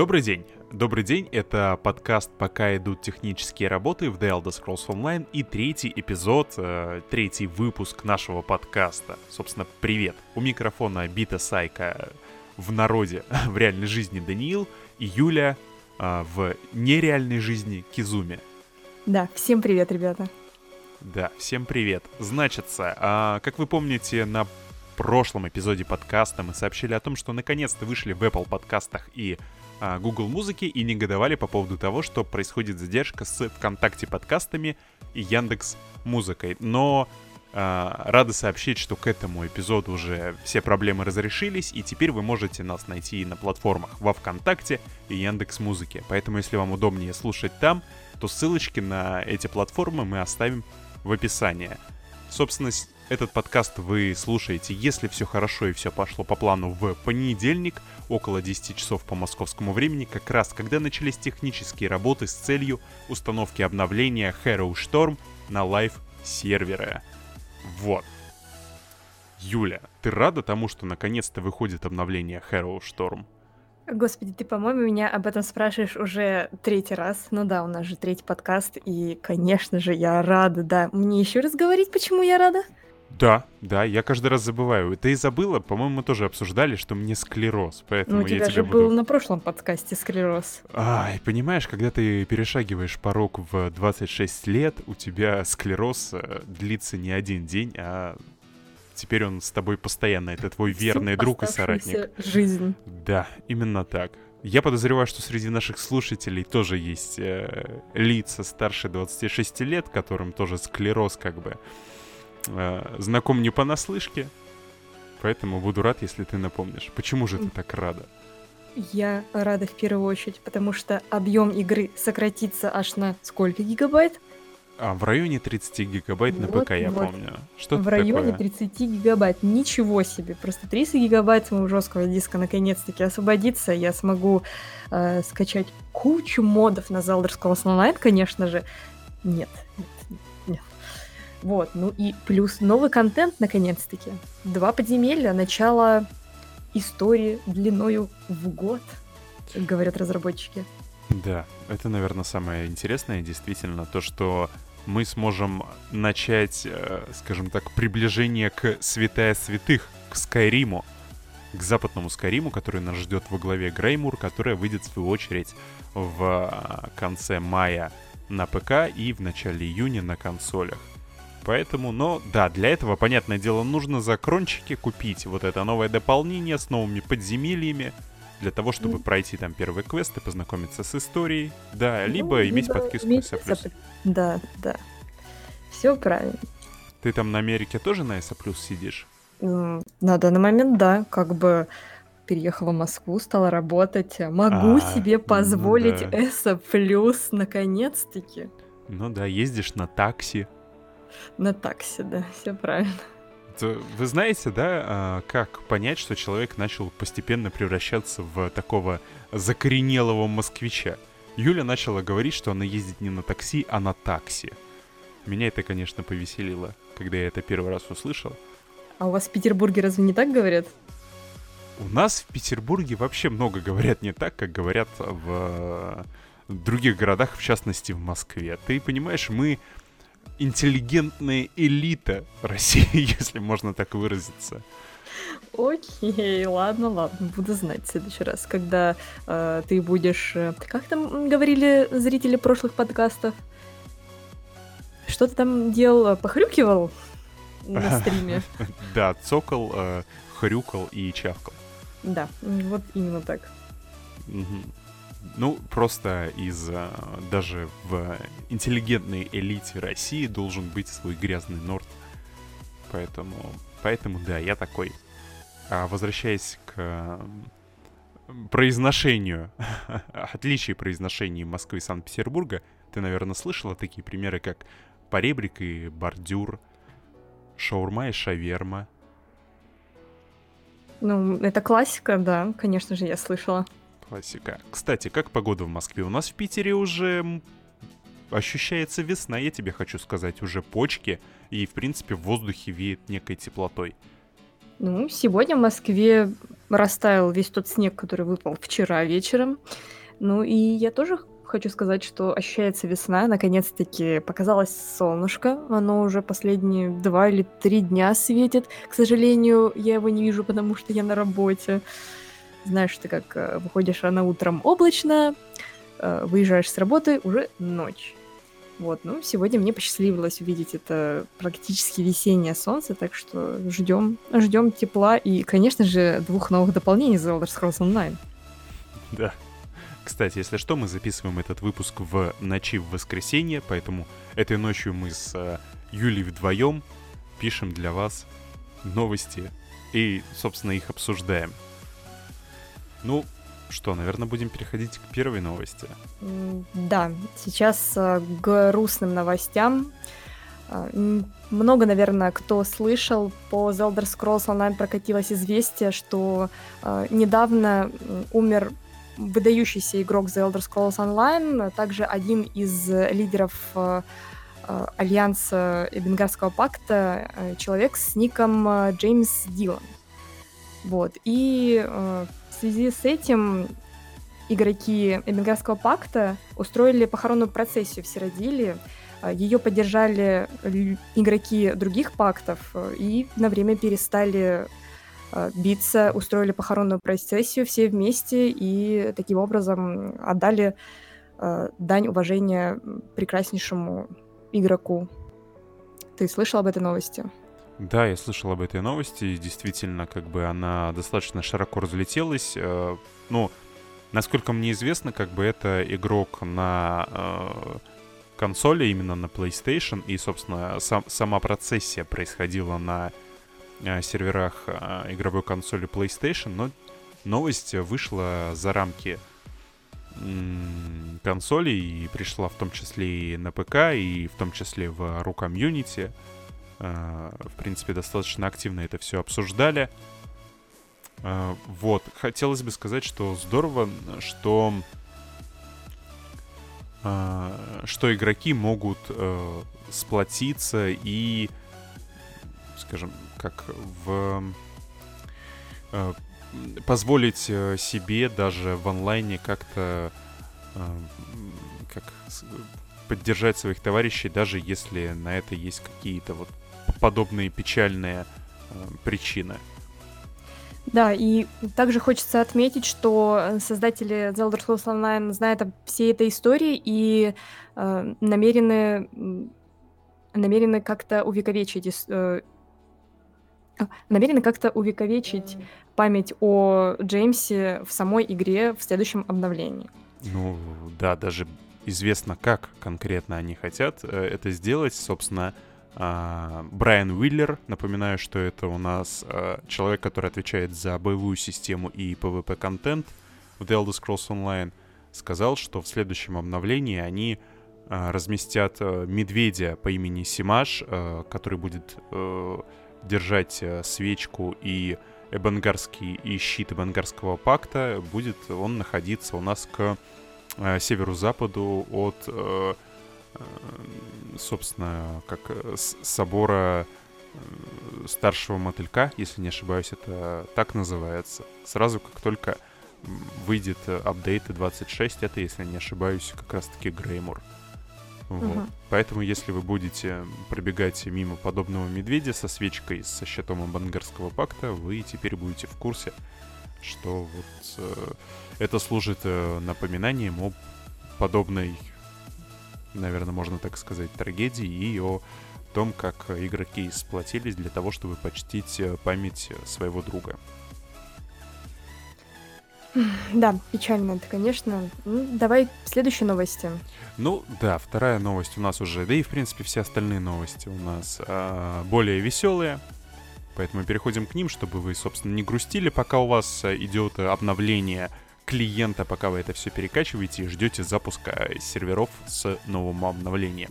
Добрый день. Добрый день, это подкаст «Пока идут технические работы» в The Elder Scrolls Online и третий эпизод, э, третий выпуск нашего подкаста. Собственно, привет. У микрофона Бита Сайка в народе, в реальной жизни Даниил и Юля э, в нереальной жизни Кизуми. Да, всем привет, ребята. Да, всем привет. Значится, а, как вы помните, на прошлом эпизоде подкаста мы сообщили о том, что наконец-то вышли в Apple подкастах и Google музыки и негодовали по поводу того, что происходит задержка с ВКонтакте подкастами и Яндекс музыкой. Но а, рады сообщить, что к этому эпизоду уже все проблемы разрешились, и теперь вы можете нас найти на платформах во ВКонтакте и Яндекс Музыке. Поэтому, если вам удобнее слушать там, то ссылочки на эти платформы мы оставим в описании. Собственно, этот подкаст вы слушаете, если все хорошо и все пошло по плану, в понедельник, около 10 часов по московскому времени, как раз когда начались технические работы с целью установки обновления Harrowstorm на live -сервере. Вот. Юля, ты рада тому, что наконец-то выходит обновление Harrowstorm? Господи, ты, по-моему, меня об этом спрашиваешь уже третий раз. Ну да, у нас же третий подкаст, и, конечно же, я рада, да. Мне еще раз говорить, почему я рада? Да, да, я каждый раз забываю. Ты и забыла, по-моему, мы тоже обсуждали, что мне склероз, поэтому ну, у тебя я же тебя был буду... на прошлом подкасте склероз. Ай, понимаешь, когда ты перешагиваешь порог в 26 лет, у тебя склероз э, длится не один день, а теперь он с тобой постоянно. Это твой верный Всю друг и соратник. жизнь. Да, именно так. Я подозреваю, что среди наших слушателей тоже есть э, лица старше 26 лет, которым тоже склероз как бы э, знаком не понаслышке. Поэтому буду рад, если ты напомнишь. Почему же ты так рада? Я рада в первую очередь, потому что объем игры сократится аж на сколько гигабайт? А, в районе 30 гигабайт на Вот, ПК, я вот. помню. Что в районе такое? 30 гигабайт. Ничего себе. Просто 30 гигабайт моего жесткого диска наконец-таки освободится. Я смогу э, скачать кучу модов на Zelda Scrolls Online, конечно же. Нет, нет. Вот, ну и плюс новый контент, наконец-таки. Два подземелья, начало истории длиною в год, говорят разработчики. Да, это, наверное, самое интересное, действительно, то, что мы сможем начать, э, скажем так, приближение к святая святых, к Скайриму, к западному Скайриму, который нас ждет во главе Греймур, которая выйдет, в свою очередь, в э, конце мая на ПК и в начале июня на консолях. Поэтому, но да, для этого, понятное дело, нужно за крончики купить вот это новое дополнение с новыми подземельями, для того, чтобы Мгм. пройти там первый квест и познакомиться с историей, да, Ну, либо иметь подписку на иметь S+. SAP+. Да, да. Все правильно. Ты там на Америке тоже на S+, сидишь? М, На данный момент, да, как бы переехала в Москву, стала работать. Могу А, себе ну позволить да. ESA плюс, наконец-таки. Ну да, ездишь на такси. На такси, да, все правильно. Вы знаете, да, а, как понять, что человек начал постепенно превращаться в такого закоренелого москвича? Юля начала говорить, что она ездит не на такси, а на такси. Меня это, конечно, повеселило, когда я это первый раз услышал. А у вас в Петербурге разве не так говорят? У нас в Петербурге вообще много говорят не так, как говорят в других городах, в частности в Москве. Ты понимаешь, мы интеллигентная элита России, если можно так выразиться. Окей, ладно, ладно, буду знать в следующий раз, когда э, ты будешь... э, как там говорили зрители прошлых подкастов? Что ты там делал? Похрюкивал на стриме? Да, цокол, э, хрюкал и чавкал. Да, вот именно так. Ну, просто из э, даже в интеллигентной элите России должен быть свой грязный норд. Поэтому, поэтому да, я такой. А возвращаясь к э, произношению, отличий произношений Москвы и Санкт-Петербурга, ты, наверное, слышала такие примеры, как поребрик и бордюр, шаурма и шаверма. Ну, это классика, да, конечно же, я слышала. Классика. Кстати, как погода в Москве? У нас в Питере уже ощущается весна, я тебе хочу сказать, уже почки, и, в принципе, в воздухе веет некой теплотой. Ну, сегодня в Москве растаял весь тот снег, который выпал вчера вечером. Ну и я тоже хочу сказать, что ощущается весна. Наконец-таки показалось солнышко. Оно уже последние два или три дня светит. К сожалению, я его не вижу, потому что я на работе. Знаешь, ты как э, выходишь рано утром облачно, э, выезжаешь с работы, уже ночь. Вот, ну, сегодня мне посчастливилось увидеть это практически весеннее солнце, так что ждем, ждем тепла и, конечно же, двух новых дополнений за Elder Scrolls Online. Да. Кстати, если что, мы записываем этот выпуск в ночи в воскресенье, поэтому этой ночью мы с э, Юлей вдвоем пишем для вас новости и, собственно, их обсуждаем. Ну, что, наверное, будем переходить к первой новости. Да, сейчас э, к грустным новостям. Э, много, наверное, кто слышал, по The Elder Scrolls Online прокатилось известие, что э, недавно умер выдающийся игрок The Elder Scrolls Online, а также один из лидеров Альянса Бенгарского пакта, человек с ником Джеймс Дилан. Вот. И в связи с этим игроки Эбенгарского пакта устроили похоронную процессию в Сиродиле. А, Ее поддержали игроки других пактов э, и на время перестали а, биться, устроили похоронную процессию все вместе и таким образом отдали а, дань уважения прекраснейшему игроку. Ты слышал об этой новости? Да, я слышал об этой новости, и действительно, как бы она достаточно широко разлетелась. Э, ну, насколько мне известно, как бы это игрок на э, консоли, именно на PlayStation, и, собственно, сам, сама процессия происходила на э, серверах игровой консоли PlayStation, но новость вышла за рамки консолей и пришла в том числе и на ПК, и в том числе в ру комьюнити. В принципе, достаточно активно это все обсуждали. Э, вот, хотелось бы сказать, что здорово, что э, что игроки могут сплотиться и, скажем, как в позволить себе даже в онлайне как-то как поддержать своих товарищей, даже если на это есть какие-то вот подобные печальные э, причины. Да, и также хочется отметить, что создатели The Elder Scrolls Online знают о всей этой истории и э, намерены, намерены как-то увековечить э, а, намерены как-то увековечить память о Джеймсе в самой игре в следующем обновлении. Ну да, даже известно, как конкретно они хотят э, это сделать. Собственно, Брайан Уиллер, напоминаю, что это у нас а, человек, который отвечает за боевую систему и PvP-контент в The Elder Scrolls Online, сказал, что в следующем обновлении они а, разместят медведя по имени Симаш, который будет э, держать э, свечку и Эбангарский и щит Эбангарского пакта. Будет он находиться у нас к э, северу-западу от собственно, как э, собора э, старшего мотылька, если не ошибаюсь, это так называется. Сразу как только выйдет апдейт 26, это, если не ошибаюсь, как раз-таки Греймор. Вот. Угу. Поэтому, если вы будете пробегать мимо подобного медведя со свечкой, со щитом Бангарского пакта, вы теперь будете в курсе, что вот э, это служит э, напоминанием о подобной наверное, можно так сказать, трагедии и о том, как игроки сплотились для того, чтобы почтить э, память своего друга. Да, печально это, конечно. Ну, давай следующие новости. Ну да, вторая новость у нас уже, да и в принципе все остальные новости у нас а, более веселые. Поэтому переходим к ним, чтобы вы, собственно, не грустили, пока у вас э, идет обновление клиента, пока вы это все перекачиваете и ждете запуска серверов с новым обновлением.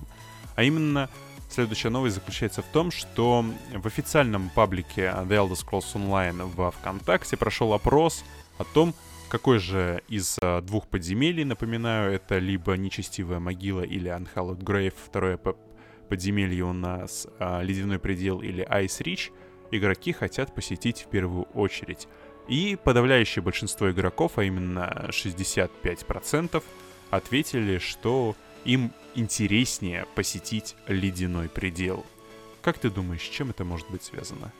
А именно, следующая новость заключается в том, что в официальном паблике The Elder Scrolls Online во ВКонтакте прошел опрос о том, какой же из а, двух подземелий, напоминаю, это либо Нечестивая могила или Unhallowed Grave, второе подземелье у нас а, Ледяной предел или Ice Reach, игроки хотят посетить в первую очередь. И подавляющее большинство игроков, а именно 65%, ответили, что им интереснее посетить ледяной предел. Как ты думаешь, с чем это может быть связано?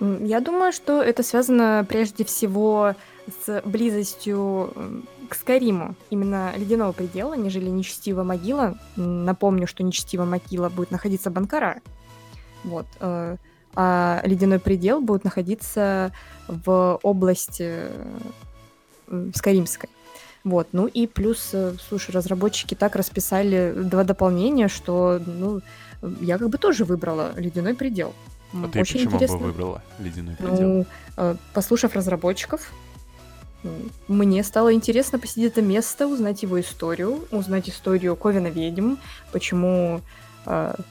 Я думаю, что это связано прежде всего с близостью к Скариму, именно ледяного предела, нежели нечестивая могила. Напомню, что нечестивая могила будет находиться Банкара. Вот. Э, а ледяной предел будет находиться в области Скаримской. Вот, ну и плюс, э, слушай, разработчики так расписали два дополнения, что, ну, я как бы тоже выбрала ледяной предел. А ты Очень почему интересно. бы выбрала ледяной ну, предел? Ну, послушав разработчиков, мне стало интересно посетить это место, узнать его историю, узнать историю Ковина ведьм, почему э, э,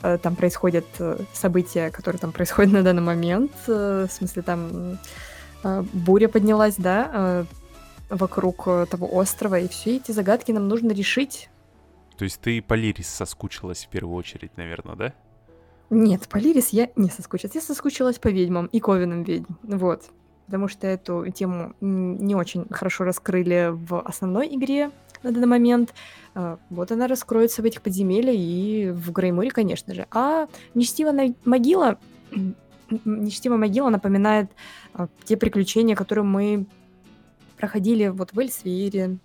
там происходят события, которые там происходят на данный момент. Э, в смысле, там э, буря поднялась, да, э, вокруг того острова, и все эти загадки нам нужно решить. То есть ты по Лирис соскучилась в первую очередь, наверное, да? Нет, по Лирис я не соскучилась. Я соскучилась по ведьмам и Ковинам ведьм. Вот. Потому что эту тему не очень хорошо раскрыли в основной игре на данный момент. А, вот она раскроется в этих подземельях и в Греймуре, конечно же. А Нечтивая могила... Нечтивая могила напоминает а, те приключения, которые мы проходили вот в Эльсвире,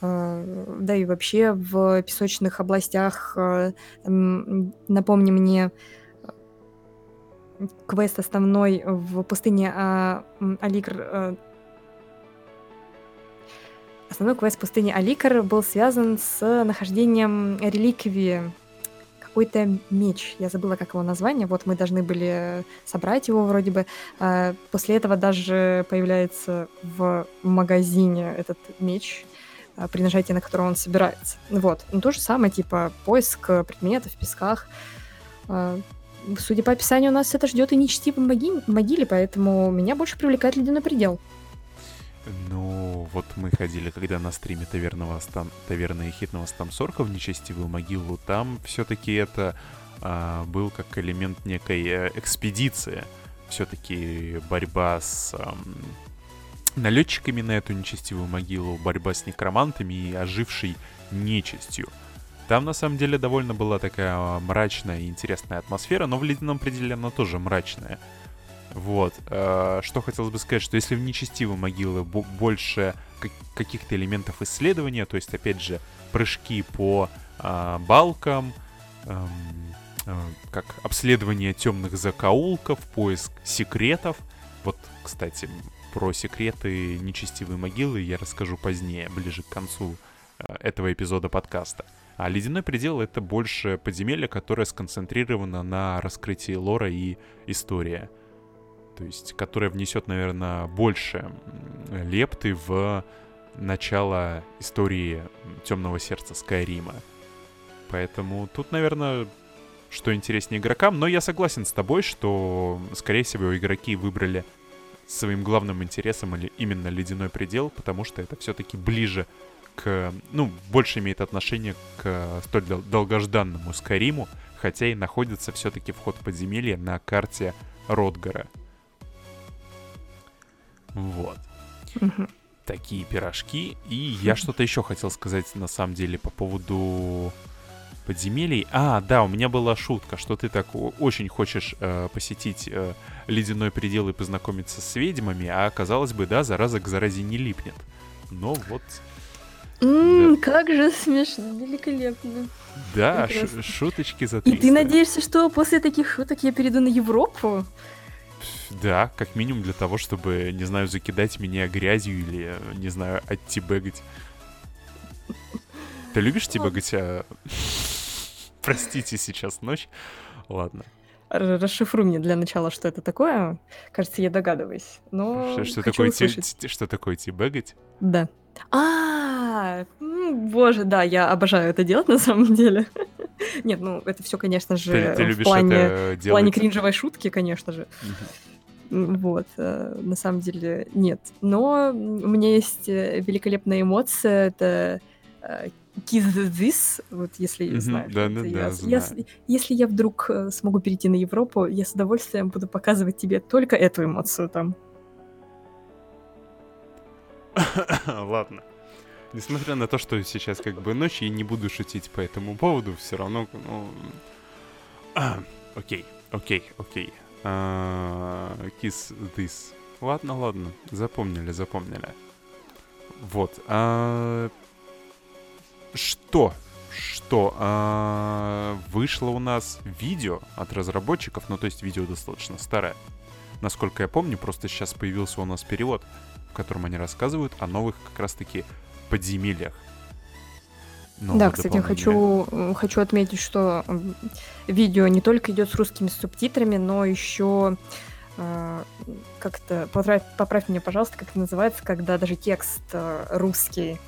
Э, да и вообще в песочных областях, э, напомни мне, квест основной в пустыне а, Аликр... Основной квест в пустыне Аликр был связан с нахождением реликвии какой-то меч. Я забыла, как его название. Вот мы должны были собрать его вроде бы. После этого даже появляется в магазине этот меч. А, при нажатии на который он собирается. Вот. Ну, то же самое, типа, поиск предметов в песках. А, судя по описанию, нас это ждет и нечестивой моги- могиле, поэтому меня больше привлекает ледяной предел. Ну, вот мы ходили, когда на стриме таверного стам, таверны хитного стамсорка в нечестивую могилу, там все-таки это а, был как элемент некой э, экспедиции. Все-таки борьба с а, налетчиками на эту нечестивую могилу, борьба с некромантами и ожившей нечистью. Там на самом деле довольно была такая а, мрачная и интересная атмосфера, но в ледяном пределе она тоже мрачная. Вот. Э, что хотелось бы сказать, что если в нечестивой могилы больше каких-то элементов исследования, то есть, опять же, прыжки по э, балкам, эм, э, как обследование темных закоулков, поиск секретов. Вот, кстати, про секреты нечестивой могилы я расскажу позднее, ближе к концу э, этого эпизода подкаста. А «Ледяной предел» — это больше подземелье, которое сконцентрировано на раскрытии лора и истории. То есть, которое внесет, наверное, больше лепты в начало истории Темного Сердца Скайрима. Поэтому тут, наверное, что интереснее игрокам, но я согласен с тобой, что, скорее всего, игроки выбрали своим главным интересом или именно ледяной предел, потому что это все-таки ближе к, ну, больше имеет отношение к столь долгожданному Скариму, хотя и находится все-таки вход подземелья на карте Ротгара. Вот. Такие пирожки. И я что-то еще хотел сказать, на самом деле, по поводу подземелий. А, да, у меня была шутка, что ты так очень хочешь э, посетить э, ледяной предел и познакомиться с ведьмами, а казалось бы, да, зараза к заразе не липнет. Но вот... Mm, да. Как же смешно, великолепно. Да, шуточки за 300. И ты надеешься, что после таких шуток я перейду на Европу? Да, как минимум для того, чтобы, не знаю, закидать меня грязью или, не знаю, оттибегать. Ты любишь тибегать? А... Простите, сейчас ночь. Ладно. Расшифруй мне для начала, что это такое. Кажется, я догадываюсь. Но что, что, такое, ти, что такое тибегать? Да. А, боже, да, я обожаю это делать на самом деле. Нет, ну это все, конечно же, ты, ты в, плане, в плане кринжевой шутки, конечно же. Вот, э, на самом деле нет. Но у меня есть э, великолепная эмоция, это э, Kiss This, вот если Мгм, знаешь. Да, да, я да, я знаю. если я вдруг смогу перейти на Европу, я с удовольствием буду показывать тебе только эту эмоцию там. Ладно. Несмотря на то, что сейчас как бы ночь, я не буду шутить по этому поводу, все равно, ну... а, Окей, окей, окей. А, Kiss this. Ладно, ладно, запомнили, запомнили. Вот. а, Что? Что? а, Вышло у нас видео от разработчиков, ну то есть видео достаточно старое. Насколько я помню, просто сейчас появился у нас перевод, в котором они рассказывают о новых как раз-таки подземельях. Новое Да, кстати, хочу, хочу отметить, что видео не только идет с русскими субтитрами, но еще э, как-то поправь, поправь меня, пожалуйста, как это называется, когда даже текст э, русский,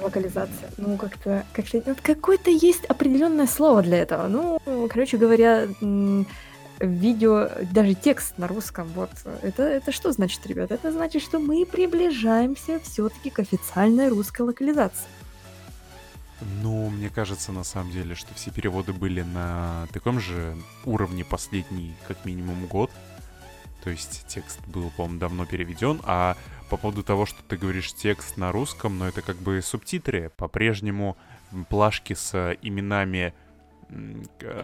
локализация. Ну, как-то, как-то вот какое-то есть определенное слово для этого. Ну, короче говоря, видео, даже текст на русском, вот. Это, это что значит, ребят? Это значит, что мы приближаемся все-таки к официальной русской локализации. Ну, мне кажется, на самом деле, что все переводы были на таком же уровне последний, как минимум, год. То есть текст был, по-моему, давно переведен, а по поводу того, что ты говоришь текст на русском, но это как бы субтитры. По-прежнему плашки с именами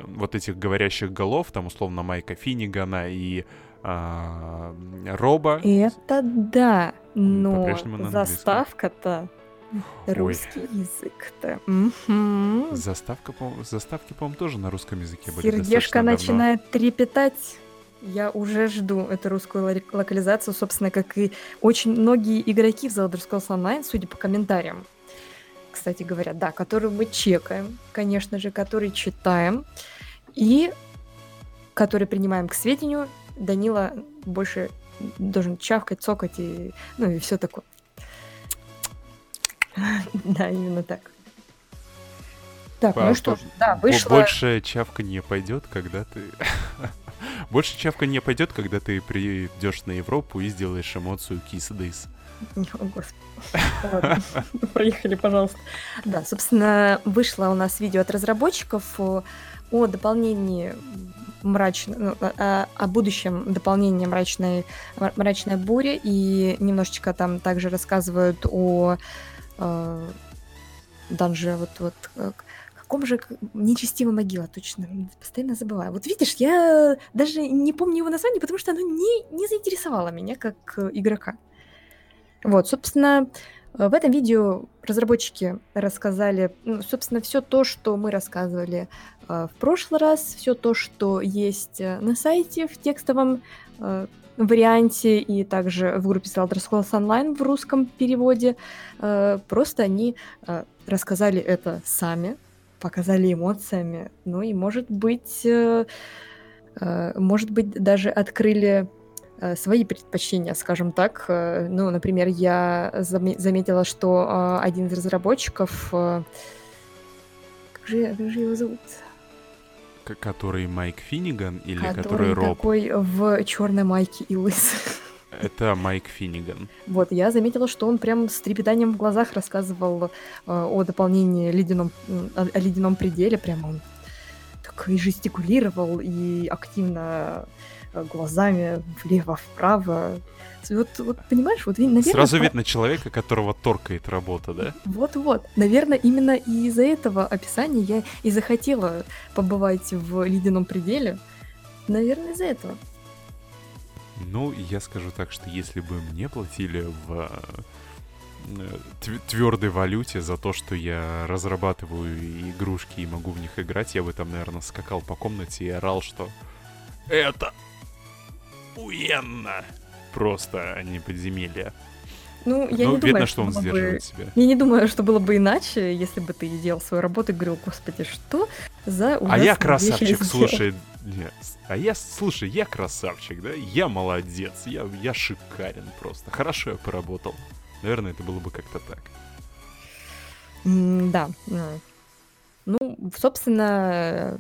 вот этих говорящих голов, там условно Майка Финнигана и а, Роба. Это да, но заставка-то Ой. русский язык-то. Мгм. Заставка, по заставки, по-моему, тоже на русском языке были Сердечко достаточно давно. начинает трепетать. Я уже жду эту русскую локализацию, собственно, как и очень многие игроки в The Elder Scrolls Online, судя по комментариям. Кстати говоря, да, которые мы чекаем, конечно же, которые читаем и которые принимаем к сведению. Данила больше должен чавкать, цокать и, ну и все такое. Да, именно так. Так, ну что, да, вышло... Больше чавка не пойдет, когда ты... Больше чавка не пойдет, когда ты придешь на Европу и сделаешь эмоцию This. О, господи. Проехали, пожалуйста. Да, собственно, вышло у нас видео от разработчиков о, о дополнении мрачной, ну, о, о будущем дополнении мрачной, мрачной бури и немножечко там также рассказывают о э, данже вот вот э, каком же нечестивая могила, точно, постоянно забываю. Вот видишь, я даже не помню его название, потому что оно не, не заинтересовало меня как э, игрока. Вот, собственно, э, в этом видео разработчики рассказали, ну, собственно, все то, что мы рассказывали э, в прошлый раз, все то, что есть э, на сайте в текстовом э, варианте и также в группе The Elder Scrolls Online в русском переводе. Э, Просто они э, рассказали это сами, показали эмоциями, ну и, может быть, э, э, может быть, даже открыли свои предпочтения, скажем так. Э, Ну, например, я заме- заметила, что э, один из разработчиков, э, как же, как же его зовут? Который Майк Финниган или который, который Роб? такой в черной майке и лыс. Это Майк Финниган. Вот, я заметила, что он прям с трепетанием в глазах рассказывал э, о дополнении ледяном, о, о ледяном пределе. Прям он так и жестикулировал, и активно э, глазами влево-вправо. Вот, вот понимаешь, вот, наверное... Сразу по- видно человека, которого торкает работа, да? Вот-вот. Наверное, именно из-за этого описания я и захотела побывать в ледяном пределе. Наверное, из-за этого. Ну, я скажу так, что если бы мне платили в твердой валюте за то, что я разрабатываю игрушки и могу в них играть, я бы там, наверное, скакал по комнате и орал, что это уенно просто, а не подземелье. Ну, я ну, не видно, думаю, что он было бы- сдерживает себя. Я не думаю, что было бы иначе, если бы ты делал свою работу и говорил, господи, что за А я красавчик, сделал?» слушай. Нет, а я, слушай, я красавчик, да? Я молодец, я, я шикарен просто. Хорошо я поработал. Наверное, это было бы как-то так. М, Да. Ну, собственно,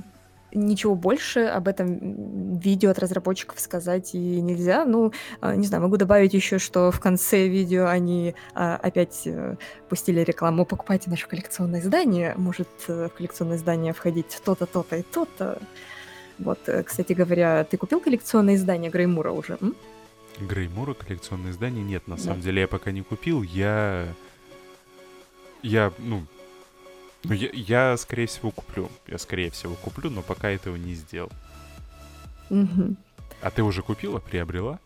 ничего больше об этом видео от разработчиков сказать и нельзя. Ну, а, не знаю, могу добавить еще, что в конце видео они а, опять э, пустили рекламу «Покупайте наше коллекционное издание». Может э, в коллекционное издание входить то-то, то-то и то-то. Вот, э, кстати говоря, ты купил коллекционное издание Греймура уже? М? Греймура коллекционное издание нет, на да. самом деле я пока не купил. Я... Я, ну, ну, я, я, скорее всего, куплю. Я, скорее всего, куплю, но пока этого не сделал. Угу. А ты уже купила, приобрела?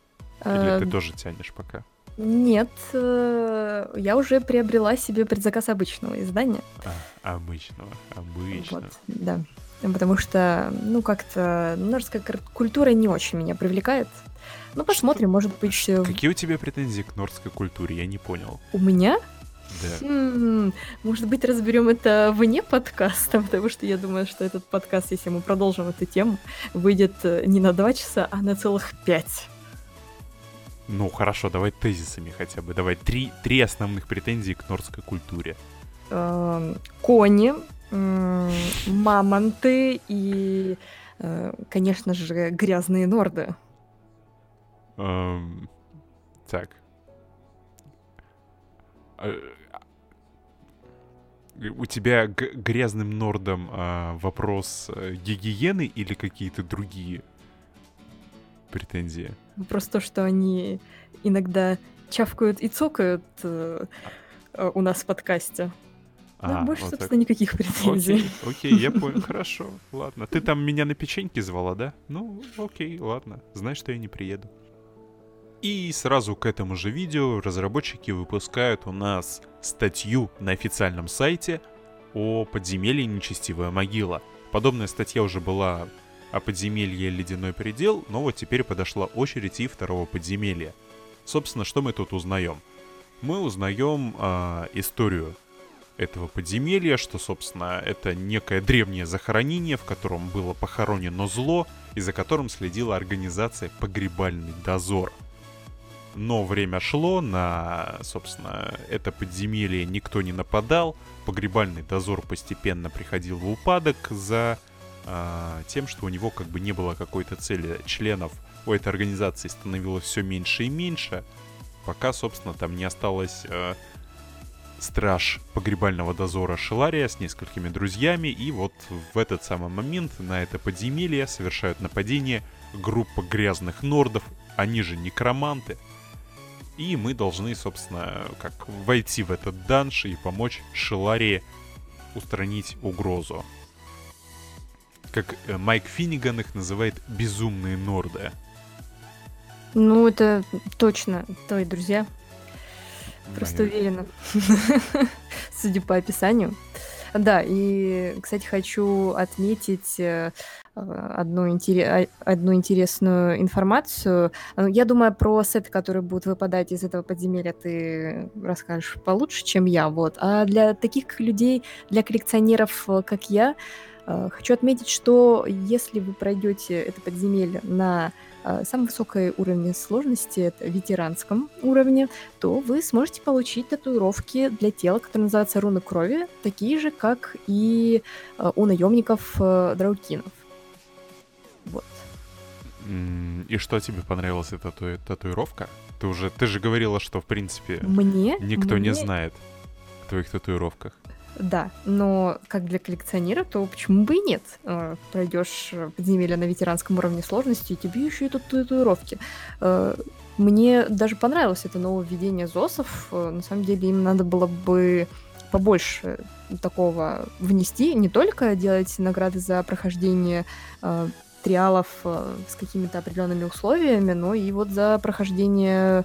Или ты тоже тянешь пока? Нет, э, я уже приобрела себе предзаказ обычного издания. А, обычного, обычного. Вот, да. Потому что, ну, как-то норская культура не очень меня привлекает. Ну, посмотрим, что? может быть... Э, какие у тебя претензии к норской культуре? Я не понял. У меня? Да. М-м, может быть, разберем это вне подкаста, потому что я думаю, что этот подкаст, если мы продолжим эту тему, выйдет э, не на два часа, а на целых пять. Ну, хорошо, давай тезисами хотя бы. Давай три, три основных претензии к нордской культуре. Эм, кони, мамонты и, э, конечно же, грязные норды. Эм, так. Э, у тебя грязным нордам а, вопрос э, гигиены или какие-то другие претензии? Вопрос то, что они иногда чавкают и цокают э, э у нас в подкасте. А, да, больше, вот собственно, так. никаких претензий. Окей, окей я понял, хорошо, ладно. Ты там меня на печеньки звала, да? Ну, окей, ладно. Знаешь, что я не приеду. И сразу к этому же видео разработчики выпускают у нас статью на официальном сайте о подземелье Нечестивая могила. Подобная статья уже была о подземелье Ледяной предел, но вот теперь подошла очередь и второго подземелья. Собственно, что мы тут узнаем? Мы узнаем э, историю этого подземелья, что, собственно, это некое древнее захоронение, в котором было похоронено зло, и за которым следила организация «Погребальный дозор». Но время шло, на, собственно, это подземелье никто не нападал, погребальный дозор постепенно приходил в упадок за э, тем, что у него как бы не было какой-то цели. Членов у этой организации становилось все меньше и меньше, пока, собственно, там не осталось э, страж погребального дозора Шелария с несколькими друзьями, и вот в этот самый момент на это подземелье совершают нападение группа грязных нордов, они же некроманты, и мы должны, собственно, как войти в этот данж и помочь Шеларии устранить угрозу. Как э, Майк Финниган их называет «безумные норды». Ну, это точно твои друзья. Просто уверена. Судя по описанию. Да, и, кстати, хочу отметить э, одну, интерес, одну интересную информацию. Э, я думаю, про сеты, которые будут выпадать из этого подземелья, ты расскажешь получше, чем я. Вот. А для таких людей, для коллекционеров, э, как я, хочу отметить, что если вы пройдете это подземелье на а, самом высокой уровне сложности, это ветеранском уровне, то вы сможете получить татуировки для тела, которые называются руны крови, такие же, как и а, у наемников э, драукинов. Вот. И что тебе понравилась эта тату- татуировка? Ты уже, ты же говорила, что в принципе мне никто мне... не знает о твоих татуировках. Да, но как для коллекционера, то почему бы и нет? Э, пройдешь подземелье на ветеранском уровне сложности, и тебе еще и тут татуировки. Э, мне даже понравилось это нововведение ЗОСов. Э, на самом деле им надо было бы побольше такого внести, не только делать награды за прохождение триалов с какими-то определенными условиями, но и вот за прохождение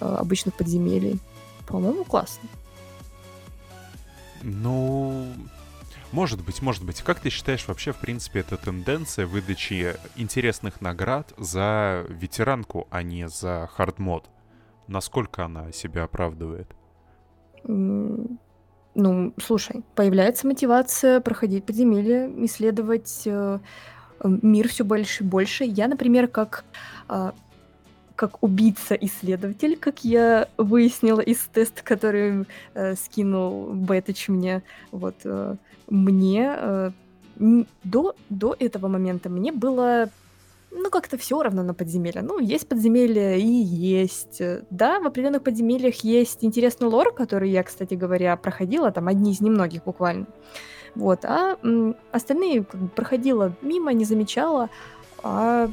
обычных подземелий. По-моему, классно. Ну, может быть, может быть. Как ты считаешь, вообще, в принципе, эта тенденция выдачи интересных наград за ветеранку, а не за хардмод? Насколько она себя оправдывает? Ну, слушай, появляется мотивация проходить подземелья, исследовать э, мир все больше и больше. Я, например, как э, как убийца-исследователь, как я выяснила из теста, который э, скинул Бетыч мне. Вот, э, мне э, до, до этого момента мне было ну, как-то все равно на подземелье. Ну, есть подземелье и есть. Да, в определенных подземельях есть интересный лор, который я, кстати говоря, проходила, там одни из немногих буквально. Вот, а остальные проходила мимо, не замечала. А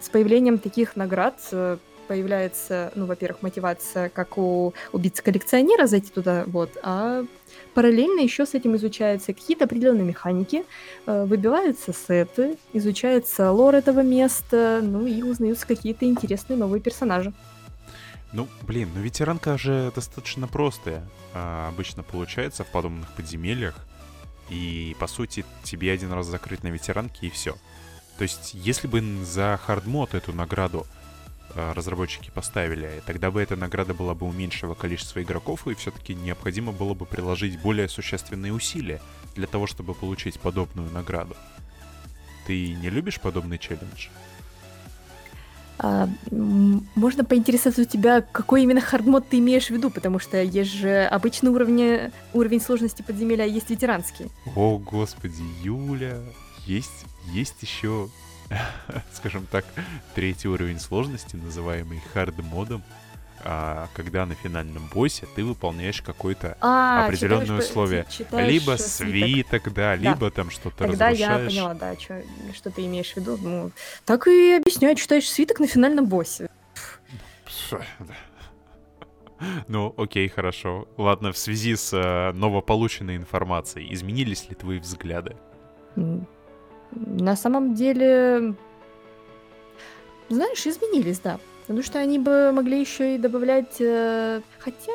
с появлением таких наград э, появляется, ну, во-первых, мотивация, как у убийцы-коллекционера зайти туда, вот, а параллельно еще с этим изучаются какие-то определенные механики, э, выбиваются сеты, изучается лор этого места, ну и узнаются какие-то интересные новые персонажи. Ну, блин, ну ветеранка же достаточно простая. А, обычно получается в подобных подземельях. И, по сути, тебе один раз закрыть на ветеранке и все. То есть, если бы за hard mode эту награду э, разработчики поставили, тогда бы эта награда была бы у меньшего количества игроков, и все-таки необходимо было бы приложить более существенные усилия для того, чтобы получить подобную награду. Ты не любишь подобный челлендж? А, можно поинтересоваться у тебя, какой именно hard mode ты имеешь в виду, потому что есть же обычный уровень, уровень сложности подземелья, а есть ветеранский. О, господи, Юля, есть, есть еще, скажем так, третий уровень сложности, называемый хардмодом, а, когда на финальном боссе ты выполняешь какое-то а, определенное читаешь, условие. Либо свиток, свиток да, да, либо там что-то Тогда разрушаешь. я поняла, да, чё, что ты имеешь в виду. Ну, так и объясняю, читаешь свиток на финальном боссе. Ну, окей, хорошо. Ладно, в связи с э, новополученной информацией, изменились ли твои взгляды? На самом деле, знаешь, изменились, да. Потому что они бы могли еще и добавлять... Э, хотя...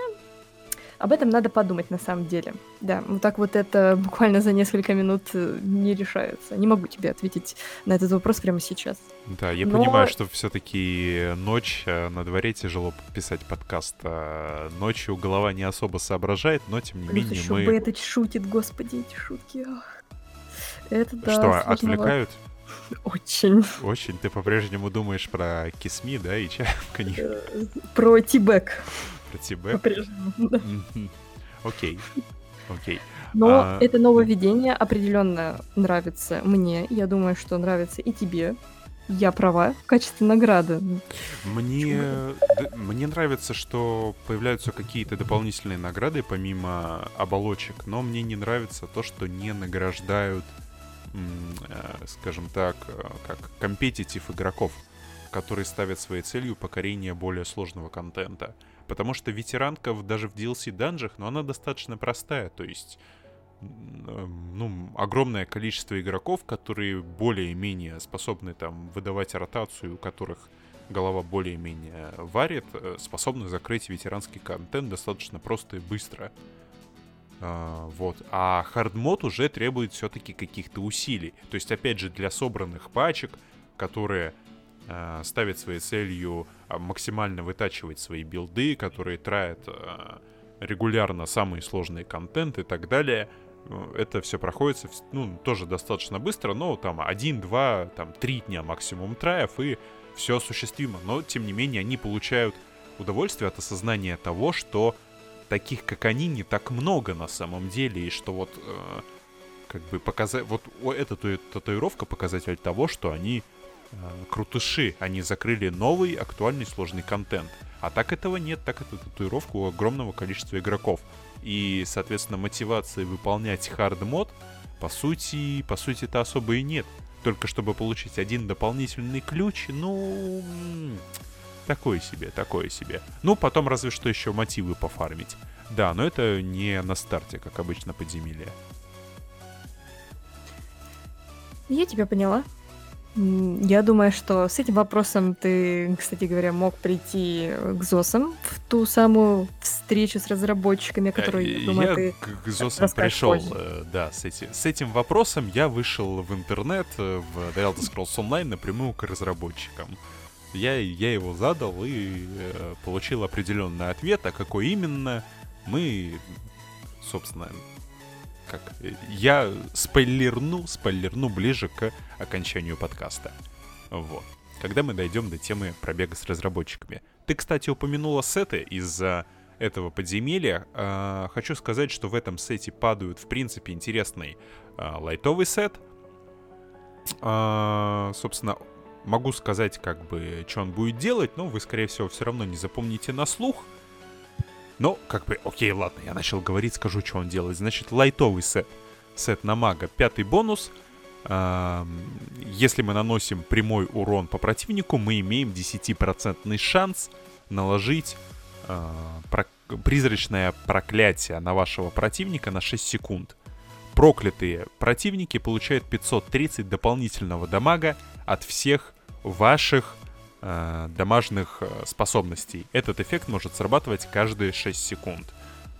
Об этом надо подумать на самом деле. Да, вот так вот это буквально за несколько минут э, не решается. Не могу тебе ответить на этот вопрос прямо сейчас. Да, я но... понимаю, что все-таки ночь э, на дворе тяжело писать подкаст. А ночью голова не особо соображает, но тем не Плюс менее еще мы... бы этот шутит, господи, эти шутки. Ах. Это да. Что, отвлекают? Очень. Очень. Ты по-прежнему думаешь про Кисми, да, и чайку? Э, про Тибек. Про Тибек? По-прежнему, да. Окей. Окей. Но а... это нововведение определенно нравится мне. Я думаю, что нравится и тебе. Я права в качестве награды. Мне, мне нравится, что появляются какие-то дополнительные награды помимо оболочек, но мне не нравится то, что не награждают скажем так, э, как компетитив игроков, которые ставят своей целью покорение более сложного контента. Потому что ветеранка даже в DLC данжах, но она достаточно простая, то есть эм, ну, огромное количество игроков, которые более-менее способны там выдавать ротацию, у которых голова более-менее варит, э, способны закрыть ветеранский контент достаточно просто и быстро. А, вот. А хардмод уже требует все-таки каких-то усилий. То есть, опять же, для собранных пачек, которые э, ставят своей целью э, максимально вытачивать свои билды, которые тратят э, регулярно самый сложный контент и так далее, это все проходит, ну, тоже достаточно быстро, но там один, два, там три дня максимум траев, и все осуществимо. Но, тем не менее, они получают удовольствие от осознания того, что таких, как они, не так много на самом деле, и что вот э, как бы показать, вот эта татуировка показатель того, что они э, крутыши, они закрыли новый, актуальный, сложный контент. А так этого нет, так это татуировка у огромного количества игроков. И, соответственно, мотивации выполнять хард-мод, по сути, по сути, это особо и нет. Только чтобы получить один дополнительный ключ, ну, Такое себе, такое себе. Ну, потом разве что еще мотивы пофармить. Да, но это не на старте, как обычно подземелье. Я тебя поняла. Я думаю, что с этим вопросом ты, кстати говоря, мог прийти к ЗОСам в ту самую встречу с разработчиками, которую, я думаю, я ты к ЗОСам пришел, позже. Э, да, с, эти, с этим вопросом я вышел в интернет, э, в The Elder Scrolls Online напрямую к разработчикам. Я, я его задал и э, получил определенный ответ, а какой именно мы, собственно, как я спойлерну, спойлерну ближе к окончанию подкаста. Вот. Когда мы дойдем до темы пробега с разработчиками. Ты, кстати, упомянула сеты из этого подземелья. Э, хочу сказать, что в этом сете падают, в принципе, интересный э, лайтовый сет. Э, собственно, могу сказать, как бы, что он будет делать, но вы, скорее всего, все равно не запомните на слух. Но, как бы, окей, ладно, я начал говорить, скажу, что он делает. Значит, лайтовый сет. Сет на мага. Пятый бонус. Если мы наносим прямой урон по противнику, мы имеем 10% шанс наложить про призрачное проклятие на вашего противника на 6 секунд. Проклятые противники получают 530 дополнительного дамага от всех ваших э, дамажных э, способностей. Этот эффект может срабатывать каждые 6 секунд.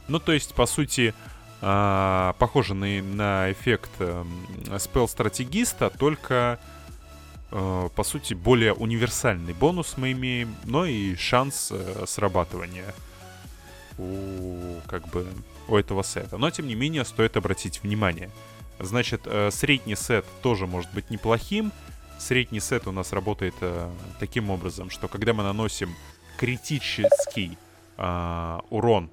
Ну, то есть, по сути, э, похоже на, эффект э, спел-стратегиста, только, по сути, более универсальный бонус мы имеем, но и шанс э, срабатывания у, как бы, у этого сета. Но, тем не менее, стоит обратить внимание. Значит, э, средний сет тоже может быть неплохим, средний сет у нас работает э, таким образом, что когда мы наносим критический э, урон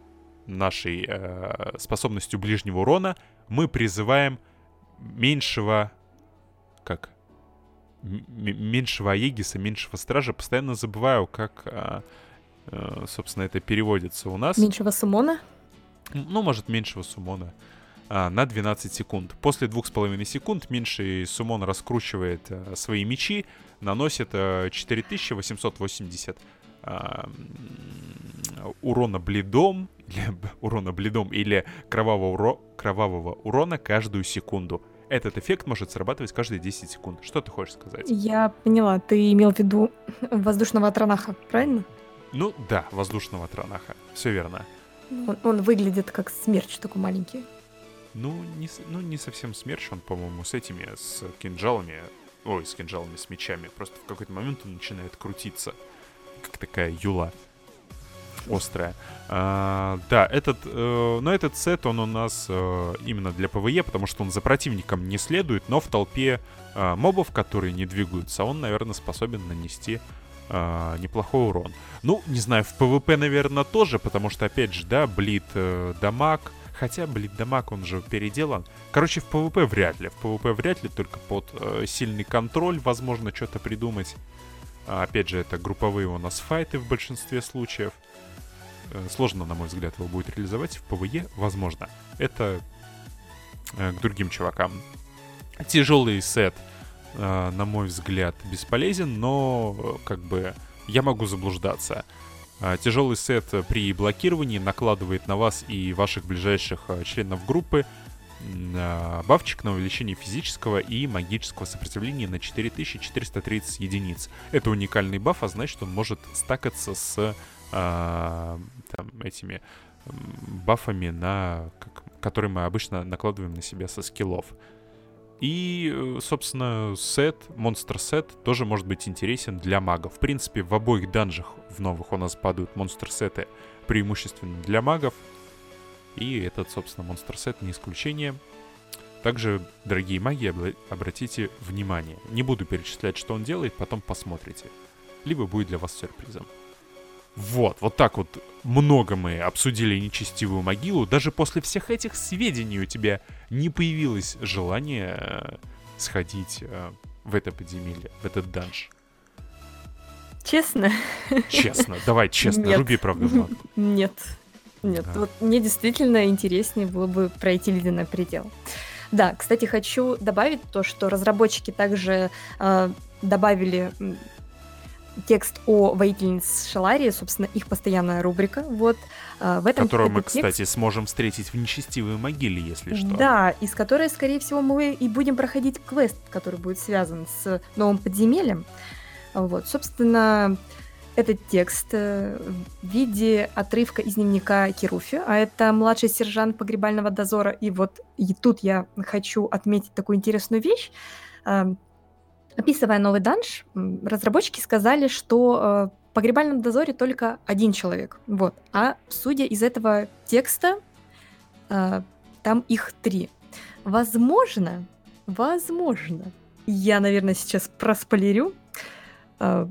нашей э, способностью ближнего урона, мы призываем меньшего... Как? М- меньшего Аегиса, меньшего Стража. Постоянно забываю, как, э, э, собственно, это переводится у нас. Меньшего Сумона? Ну, может, меньшего Сумона на 12 секунд. После 2,5 секунд меньший сумон раскручивает а, свои мечи, наносит а, 4880 а, урона бледом, или, урона бледом или кровавого, уро, кровавого урона каждую секунду. Этот эффект может срабатывать каждые 10 секунд. Что ты хочешь сказать? Я поняла, ты имел в виду воздушного атронаха, правильно? Ну да, воздушного атронаха. Все верно. Он, он выглядит как смерч такой маленький. Ну не, ну, не совсем смерч, он, по-моему, с этими, с кинжалами, ой, с кинжалами, с мечами. Просто в какой-то момент он начинает крутиться, как такая юла острая. А, да, этот, э, но этот сет, он у нас э, именно для PvE, потому что он за противником не следует, но в толпе э, мобов, которые не двигаются, он, наверное, способен нанести э, неплохой урон. Ну, не знаю, в PvP, наверное, тоже, потому что, опять же, да, bleed э, дамаг, Хотя, блин, дамаг, он же переделан. Короче, в PvP вряд ли. В PvP вряд ли, только под э, сильный контроль возможно что-то придумать. А, опять же, это групповые у нас файты в большинстве случаев. Э, сложно, на мой взгляд, его будет реализовать. В PvE возможно. Это э, к другим чувакам. Тяжелый сет, э, на мой взгляд, бесполезен, но э, как бы я могу заблуждаться. А, тяжелый сет при блокировании накладывает на вас и ваших ближайших а, членов группы а, бафчик на увеличение физического и магического сопротивления на 4430 единиц. Это уникальный баф, а значит он может стакаться с а, там, этими бафами, на, как, которые мы обычно накладываем на себя со скиллов. И, э, собственно, сет, монстр-сет тоже может быть интересен для магов. В принципе, в обоих данжах в новых у нас падают монстр-сеты преимущественно для магов. И этот, собственно, монстр-сет не исключение. Также, дорогие маги, обратите внимание. Не буду перечислять, что он делает, потом посмотрите. Либо будет для вас сюрпризом. Вот, вот так вот много мы обсудили нечестивую могилу. Даже после всех этих сведений у тебя не появилось желание э, сходить э, в это подземелье, в этот данж. Честно? Честно, давай честно, Нет. руби правду матку. Нет, нет, да. вот мне действительно интереснее было бы пройти ледяной предел. Да, кстати, хочу добавить то, что разработчики также э, добавили текст о воительнице Шаларии, собственно, их постоянная рубрика. Вот, э, в этом Которую мы, текст... кстати, сможем встретить в нечестивой могиле, если что. Да, из которой, скорее всего, мы и будем проходить квест, который будет связан с новым подземельем. Вот, собственно, этот текст э, в виде отрывка из дневника Кируфи, а это младший сержант погребального дозора. И вот и тут я хочу отметить такую интересную вещь. Описывая новый данж, разработчики сказали, что э, в погребальном дозоре только один человек. Вот. А судя из этого текста, э, там их три. Возможно, возможно, я, наверное, сейчас проспойлерю, э,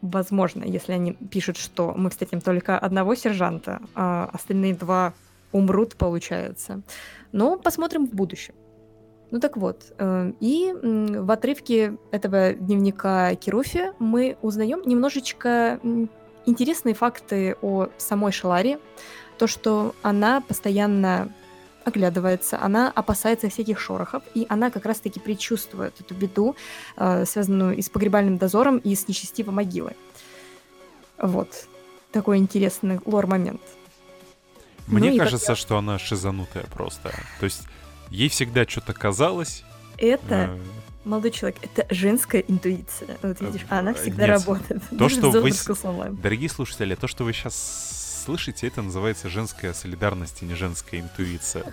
возможно, если они пишут, что мы встретим только одного сержанта, а остальные два умрут, получается. Но посмотрим в будущем. Ну так вот, э, и в отрывке этого дневника Кируфи мы узнаем немножечко интересные факты о самой Шаларе. То, что она постоянно оглядывается, она опасается всяких шорохов, и она как раз-таки предчувствует эту беду, э, связанную и с погребальным дозором, и с нечестивой могилой. Вот. Такой интересный лор-момент. Мне ну, кажется, как... что она шизанутая просто. То есть ей всегда что-то казалось. Это, э... молодой человек, это женская интуиция. Вот видишь, она всегда Нет. работает. То, что вы... Дорогие слушатели, то, что вы сейчас слышите, это называется женская солидарность и не женская интуиция.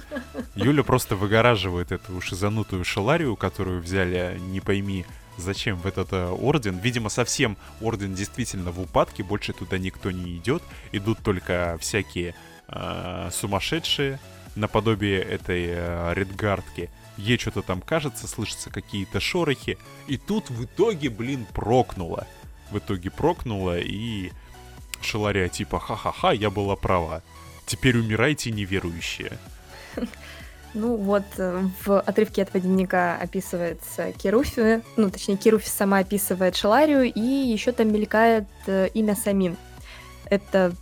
Юля просто выгораживает эту шизанутую шаларию, которую взяли, не пойми, зачем в этот э, орден. Видимо, совсем орден действительно в упадке, больше туда никто не идет. Идут только всякие э, сумасшедшие, наподобие этой э, редгардки. Ей что-то там кажется, слышатся какие-то шорохи. И тут в итоге, блин, прокнуло. В итоге прокнуло и... Шелария типа «Ха-ха-ха, я была права. Теперь умирайте, неверующие». Ну вот, э, в отрывке этого дневника описывается Керуфи, ну точнее Керуфи сама описывает Шеларию, и еще там мелькает э, имя Самин. Это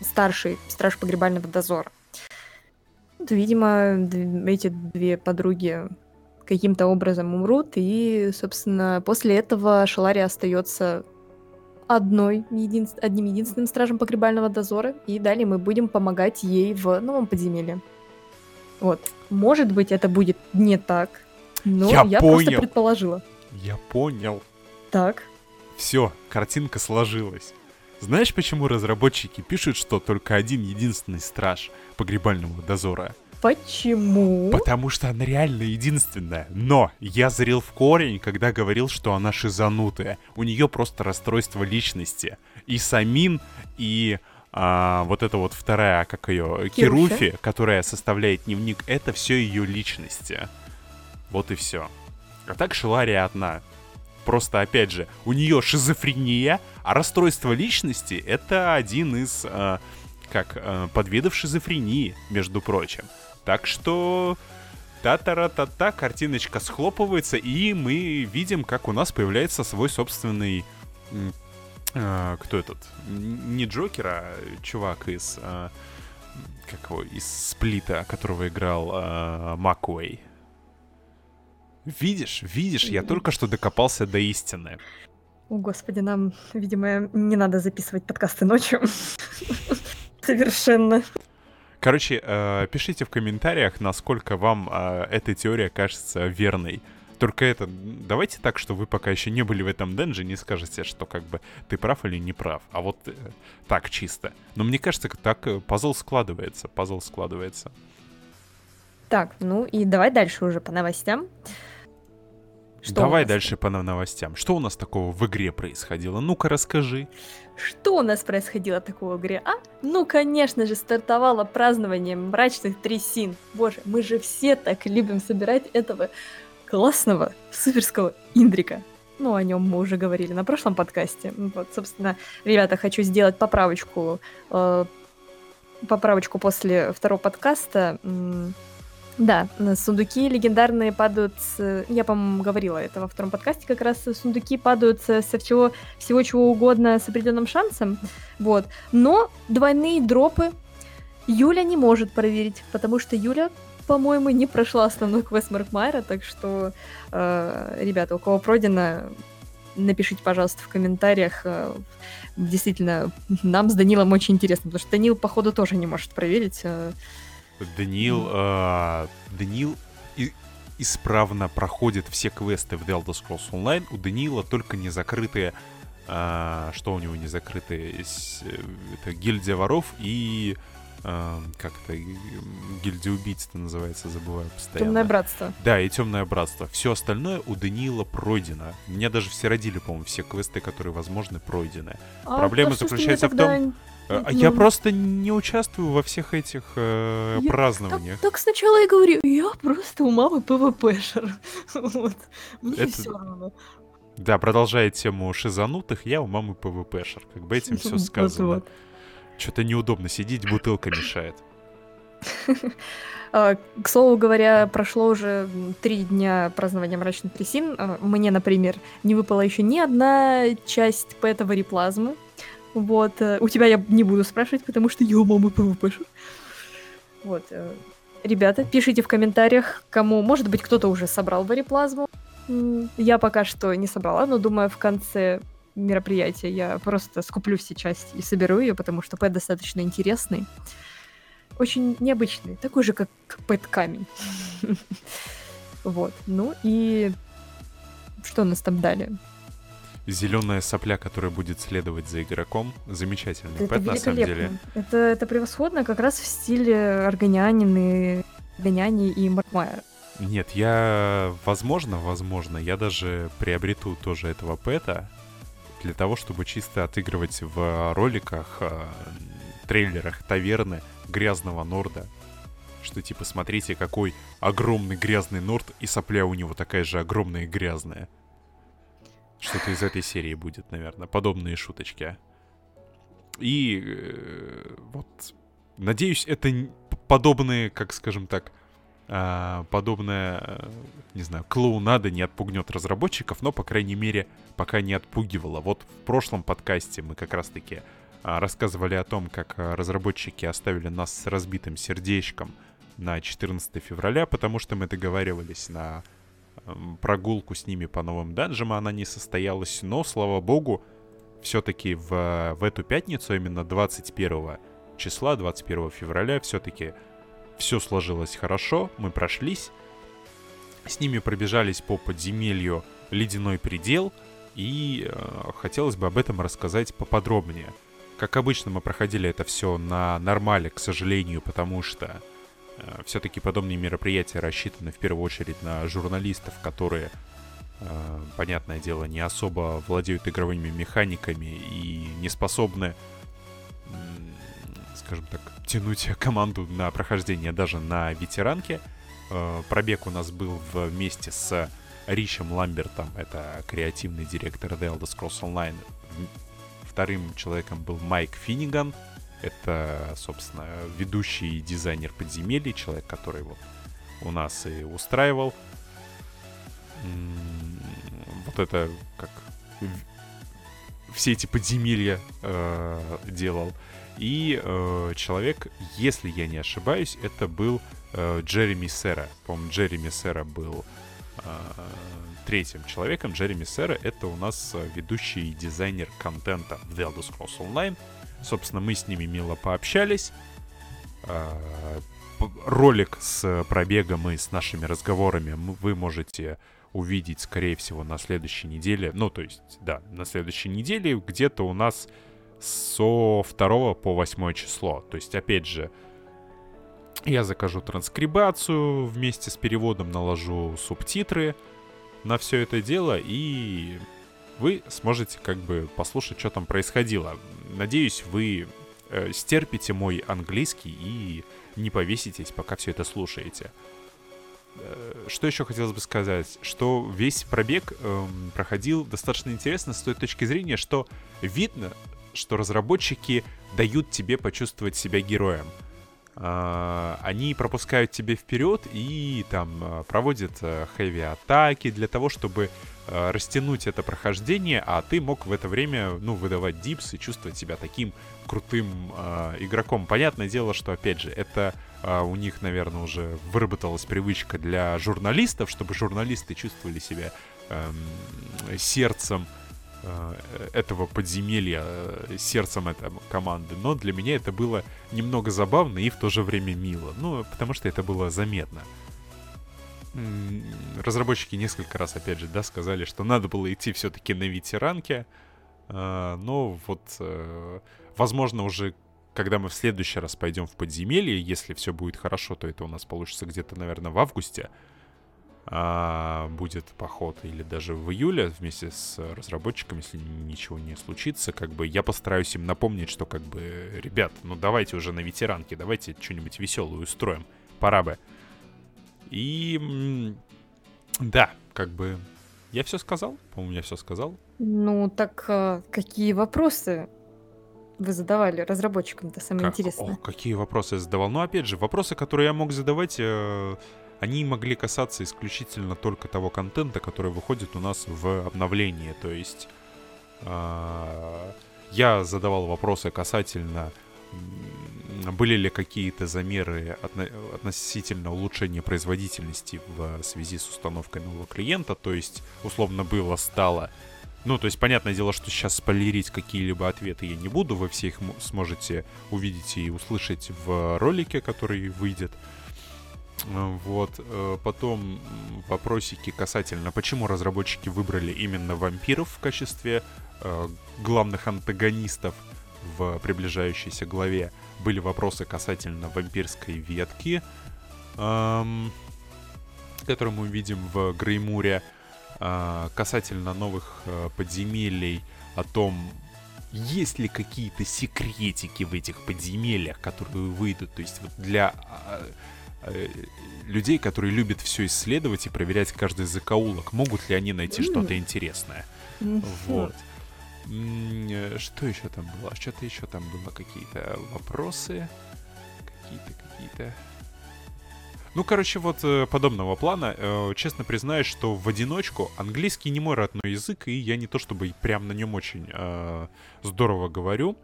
старший страж погребального дозора. Видимо, эти две подруги каким-то образом умрут, и, собственно, после этого Шалария остается одной, един... одним единственным стражем погребального дозора, и далее мы будем помогать ей в новом подземелье. Вот. Может быть, это будет не так, но я, я понял. просто предположила. Я понял. Так. Все, картинка сложилась. Знаешь, почему разработчики пишут, что только один единственный страж погребального дозора? Почему? Потому что она реально единственная. Но я зрел в корень, когда говорил, что она шизанутая. У нее просто расстройство личности. И Самин, и а, вот эта вот вторая, как ее, Кируфи, Кируфи, которая составляет дневник, это все ее личности. Вот и все. А так Шилария одна. Просто, опять же, у нее шизофрения, а расстройство личности — это один из, э, как, э, подвидов шизофрении, между прочим. Так что та-та-ра-та-та, картиночка схлопывается, и мы видим, как у нас появляется свой собственный... Э, кто этот? Не Джокер, а чувак из... Э, как его? Из Сплита, которого играл э, Макуэй. Видишь, видишь, я только что докопался до истины. О, господи, нам, видимо, не надо записывать подкасты ночью. Совершенно. Короче, э, пишите в комментариях, насколько вам э, эта теория кажется верной. Только это, давайте так, что вы пока еще не были в этом денже, не скажете, что как бы ты прав или не прав. А вот э, так чисто. Но мне кажется, так пазл складывается, пазл складывается. Так, ну и давай дальше уже по новостям. Что Давай дальше по новостям. Что у нас такого в игре происходило? Ну-ка расскажи. Что у нас происходило такого в игре, а? Ну, конечно же, стартовало празднование мрачных трясин. Боже, мы же все так любим собирать этого классного суперского индрика. Ну, о нем мы уже говорили на прошлом подкасте. Вот, собственно, ребята, хочу сделать поправочку. Э, поправочку после второго подкаста. Да, сундуки легендарные падают, с... я, по-моему, говорила это во втором подкасте, как раз сундуки падают со всего, всего чего угодно с определенным шансом, вот. Но двойные дропы Юля не может проверить, потому что Юля, по-моему, не прошла основной квест Маркмайра, так что, э, ребята, у кого пройдено, напишите, пожалуйста, в комментариях. Э, действительно, нам с Данилом очень интересно, потому что Данил, походу, тоже не может проверить. Э, Данил, э, Данил и, исправно проходит все квесты в The Elder Scrolls Online. У Данила только не закрытые... Э, что у него не закрытые? Это гильдия воров и... Э, как это? Гильдия убийц это называется, забываю постоянно. Темное братство. Да, и темное братство. Все остальное у Даниила пройдено. Меня даже все родили, по-моему, все квесты, которые возможны, пройдены. А, Проблема заключается в том... А ну... Я просто не участвую во всех этих э, я... празднованиях. Так, так сначала я говорю, я просто у мамы PvP шер. вот. Мне Это... все равно. Да, продолжая тему шизанутых, я у мамы PvP шер. Как бы этим все сказано. Вот, вот. Что-то неудобно сидеть, бутылка мешает. А, к слову говоря, прошло уже три дня празднования мрачных трясин. А, мне, например, не выпала еще ни одна часть пэта вариплазмы. Вот. Э, у тебя я не буду спрашивать, потому что я у мамы ПВПшер. Вот. Э, ребята, пишите в комментариях, кому... Может быть, кто-то уже собрал вариплазму. Я пока что не собрала, но думаю, в конце мероприятия я просто скуплю все части и соберу ее, потому что пэт достаточно интересный. Очень необычный, такой же, как пэт-камень. Вот. Ну и что нас там дали? Зеленая сопля, которая будет следовать за игроком. Замечательный это пэт, на самом деле. Это, это превосходно, как раз в стиле Органианин и и Маркмайер. Нет, я, возможно, возможно, я даже приобрету тоже этого пэта для того, чтобы чисто отыгрывать в роликах, э, трейлерах таверны грязного Норда. Что типа, смотрите, какой огромный грязный Норд, и сопля у него такая же огромная и грязная. Что-то из этой серии будет, наверное. Подобные шуточки. И э, вот, надеюсь, это подобные, как скажем так, а, подобная, э, не знаю, клоунада не отпугнет разработчиков, но, по крайней мере, пока не отпугивала. Вот в прошлом подкасте мы как раз-таки а, рассказывали о том, как а, разработчики оставили нас с разбитым сердечком на 14 февраля, потому что мы договаривались на прогулку с ними по новым данжам, она не состоялась, но, слава богу, все-таки в, в эту пятницу, именно 21 числа, 21 февраля, все-таки все сложилось хорошо, мы прошлись. С ними пробежались по подземелью «Ледяной предел», и э, хотелось бы об этом рассказать поподробнее. Как обычно, мы проходили это все на нормале, к сожалению, потому что все-таки подобные мероприятия рассчитаны в первую очередь на журналистов, которые, э, понятное дело, не особо владеют игровыми механиками и не способны, скажем так, тянуть команду на прохождение даже на ветеранке. Э, пробег у нас был вместе с Ричем Ламбертом, это креативный директор The Elder Scrolls Online. Вторым человеком был Майк Финниган, это, собственно, ведущий дизайнер подземелий, человек, который вот у нас и устраивал. Вот это как все эти подземелья э, делал. И э, человек, если я не ошибаюсь, это был э, Джереми Сера. По-моему, Джереми Сера был э, третьим человеком. Джереми Сера — это у нас э, ведущий дизайнер контента в The Elder Scrolls Online. Собственно, мы с ними мило пообщались. Э, ролик с пробегом и с нашими разговорами вы можете увидеть, скорее всего, на следующей неделе. Ну, то есть, да, на следующей неделе где-то у нас со 2 по 8 число. То есть, опять же, я закажу транскрибацию вместе с переводом, наложу субтитры на все это дело, и вы сможете как бы послушать, что там происходило. Надеюсь, вы э, стерпите мой английский и не повеситесь, пока все это слушаете. Э, что еще хотелось бы сказать? Что весь пробег эм, проходил достаточно интересно с той точки зрения, что видно, что разработчики дают тебе почувствовать себя героем. Uh, они пропускают тебе вперед и там uh, проводят хэви-атаки для того, чтобы uh, растянуть это прохождение, а ты мог в это время, ну, выдавать дипс и чувствовать себя таким крутым игроком. Понятное дело, что, опять же, это у них, наверное, уже выработалась привычка для журналистов, чтобы журналисты чувствовали себя эм, сердцем Э, этого подземелья э, сердцем этой команды, но для меня это было немного забавно и в то же время мило, ну, потому что это было заметно. Разработчики несколько раз, опять же, да, сказали, что надо было идти все-таки на ветеранке, э, но вот, возможно, уже когда мы в следующий раз пойдем в подземелье, если все будет хорошо, то это у нас получится где-то, наверное, в августе, а, будет поход или даже в июле вместе с разработчиками, если ничего не случится, как бы я постараюсь им напомнить, что как бы, ребят, ну давайте уже на ветеранке, давайте что-нибудь веселое устроим, пора бы. И да, как бы Я все сказал? По-моему, я все сказал. Ну, так а, какие вопросы вы задавали разработчикам? Это самое Как- интересное. о, какие вопросы я задавал? Ну, опять же, вопросы, которые я мог задавать, э, они могли касаться исключительно только того контента, который выходит у нас в обновлении. То есть а, я задавал вопросы касательно были ли какие-то замеры отно- относительно улучшения производительности в связи с установкой нового клиента, то есть условно было, стало. Ну, то есть, понятное дело, что сейчас спойлерить какие-либо ответы я не буду, вы все их сможете увидеть и услышать в ролике, который выйдет. Э, Вот, э, потом вопросики касательно, почему разработчики выбрали именно вампиров в качестве э, главных антагонистов в приближающейся главе. Были вопросы касательно вампирской ветки, эм, которую мы видим в Греймуре, э, касательно новых э, подземелий, о том, есть ли какие-то секретики в этих подземельях, которые выйдут. То есть вот для а, э, людей, которые любят все исследовать и проверять каждый закоулок, могут ли они найти что-то интересное. Вот. Э, Что еще там было? Что-то еще там было, какие-то вопросы. Какие-то, какие-то. Ну, короче, вот э, подобного плана. Э, Честно признаюсь, что в одиночку английский не мой родной язык, и я не то чтобы прям на нем очень э, здорово говорю.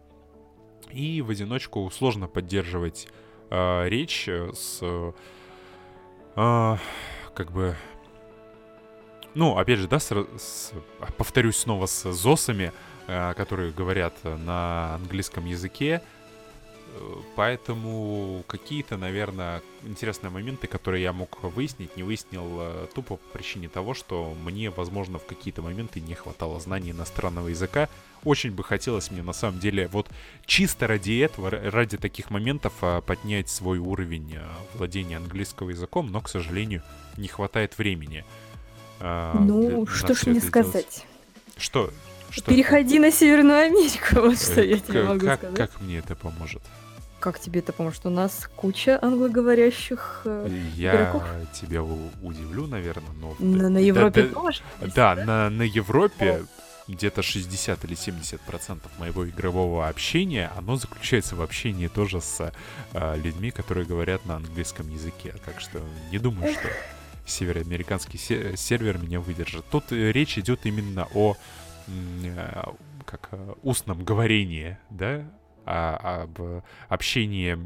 И в одиночку сложно поддерживать э, речь э, с, э, а, как бы, ну, опять же, да, с, с- повторюсь снова с ЗОСами, э, которые говорят на английском языке. Э, Поэтому какие-то, наверное, интересные моменты, которые я мог выяснить, не выяснил э, тупо по причине того, что мне, возможно, в какие-то моменты не хватало знаний иностранного языка. Очень бы хотелось мне, на самом деле, вот чисто ради этого, ради таких моментов а, поднять свой уровень а, владения английского языком, но, к сожалению, не хватает времени. для- Ну, что ж мне это делать. сказать? Что? Что Переходи на Северную Америку, вот что Э, я тебе могу как, сказать. как мне это поможет? Как тебе это поможет? У нас куча англоговорящих э, Я игроков? тебя удивлю, наверное, но... на, на да- Европе да- тоже. есть, Да, на, на Европе где-то 60 или 70 процентов моего игрового общения, оно заключается в общении тоже с а, людьми, которые говорят на английском языке. Так что не думаю, что североамериканский се- сервер меня выдержит. Тут э, речь идет именно о э, как э, устном говорении, да, а- об общении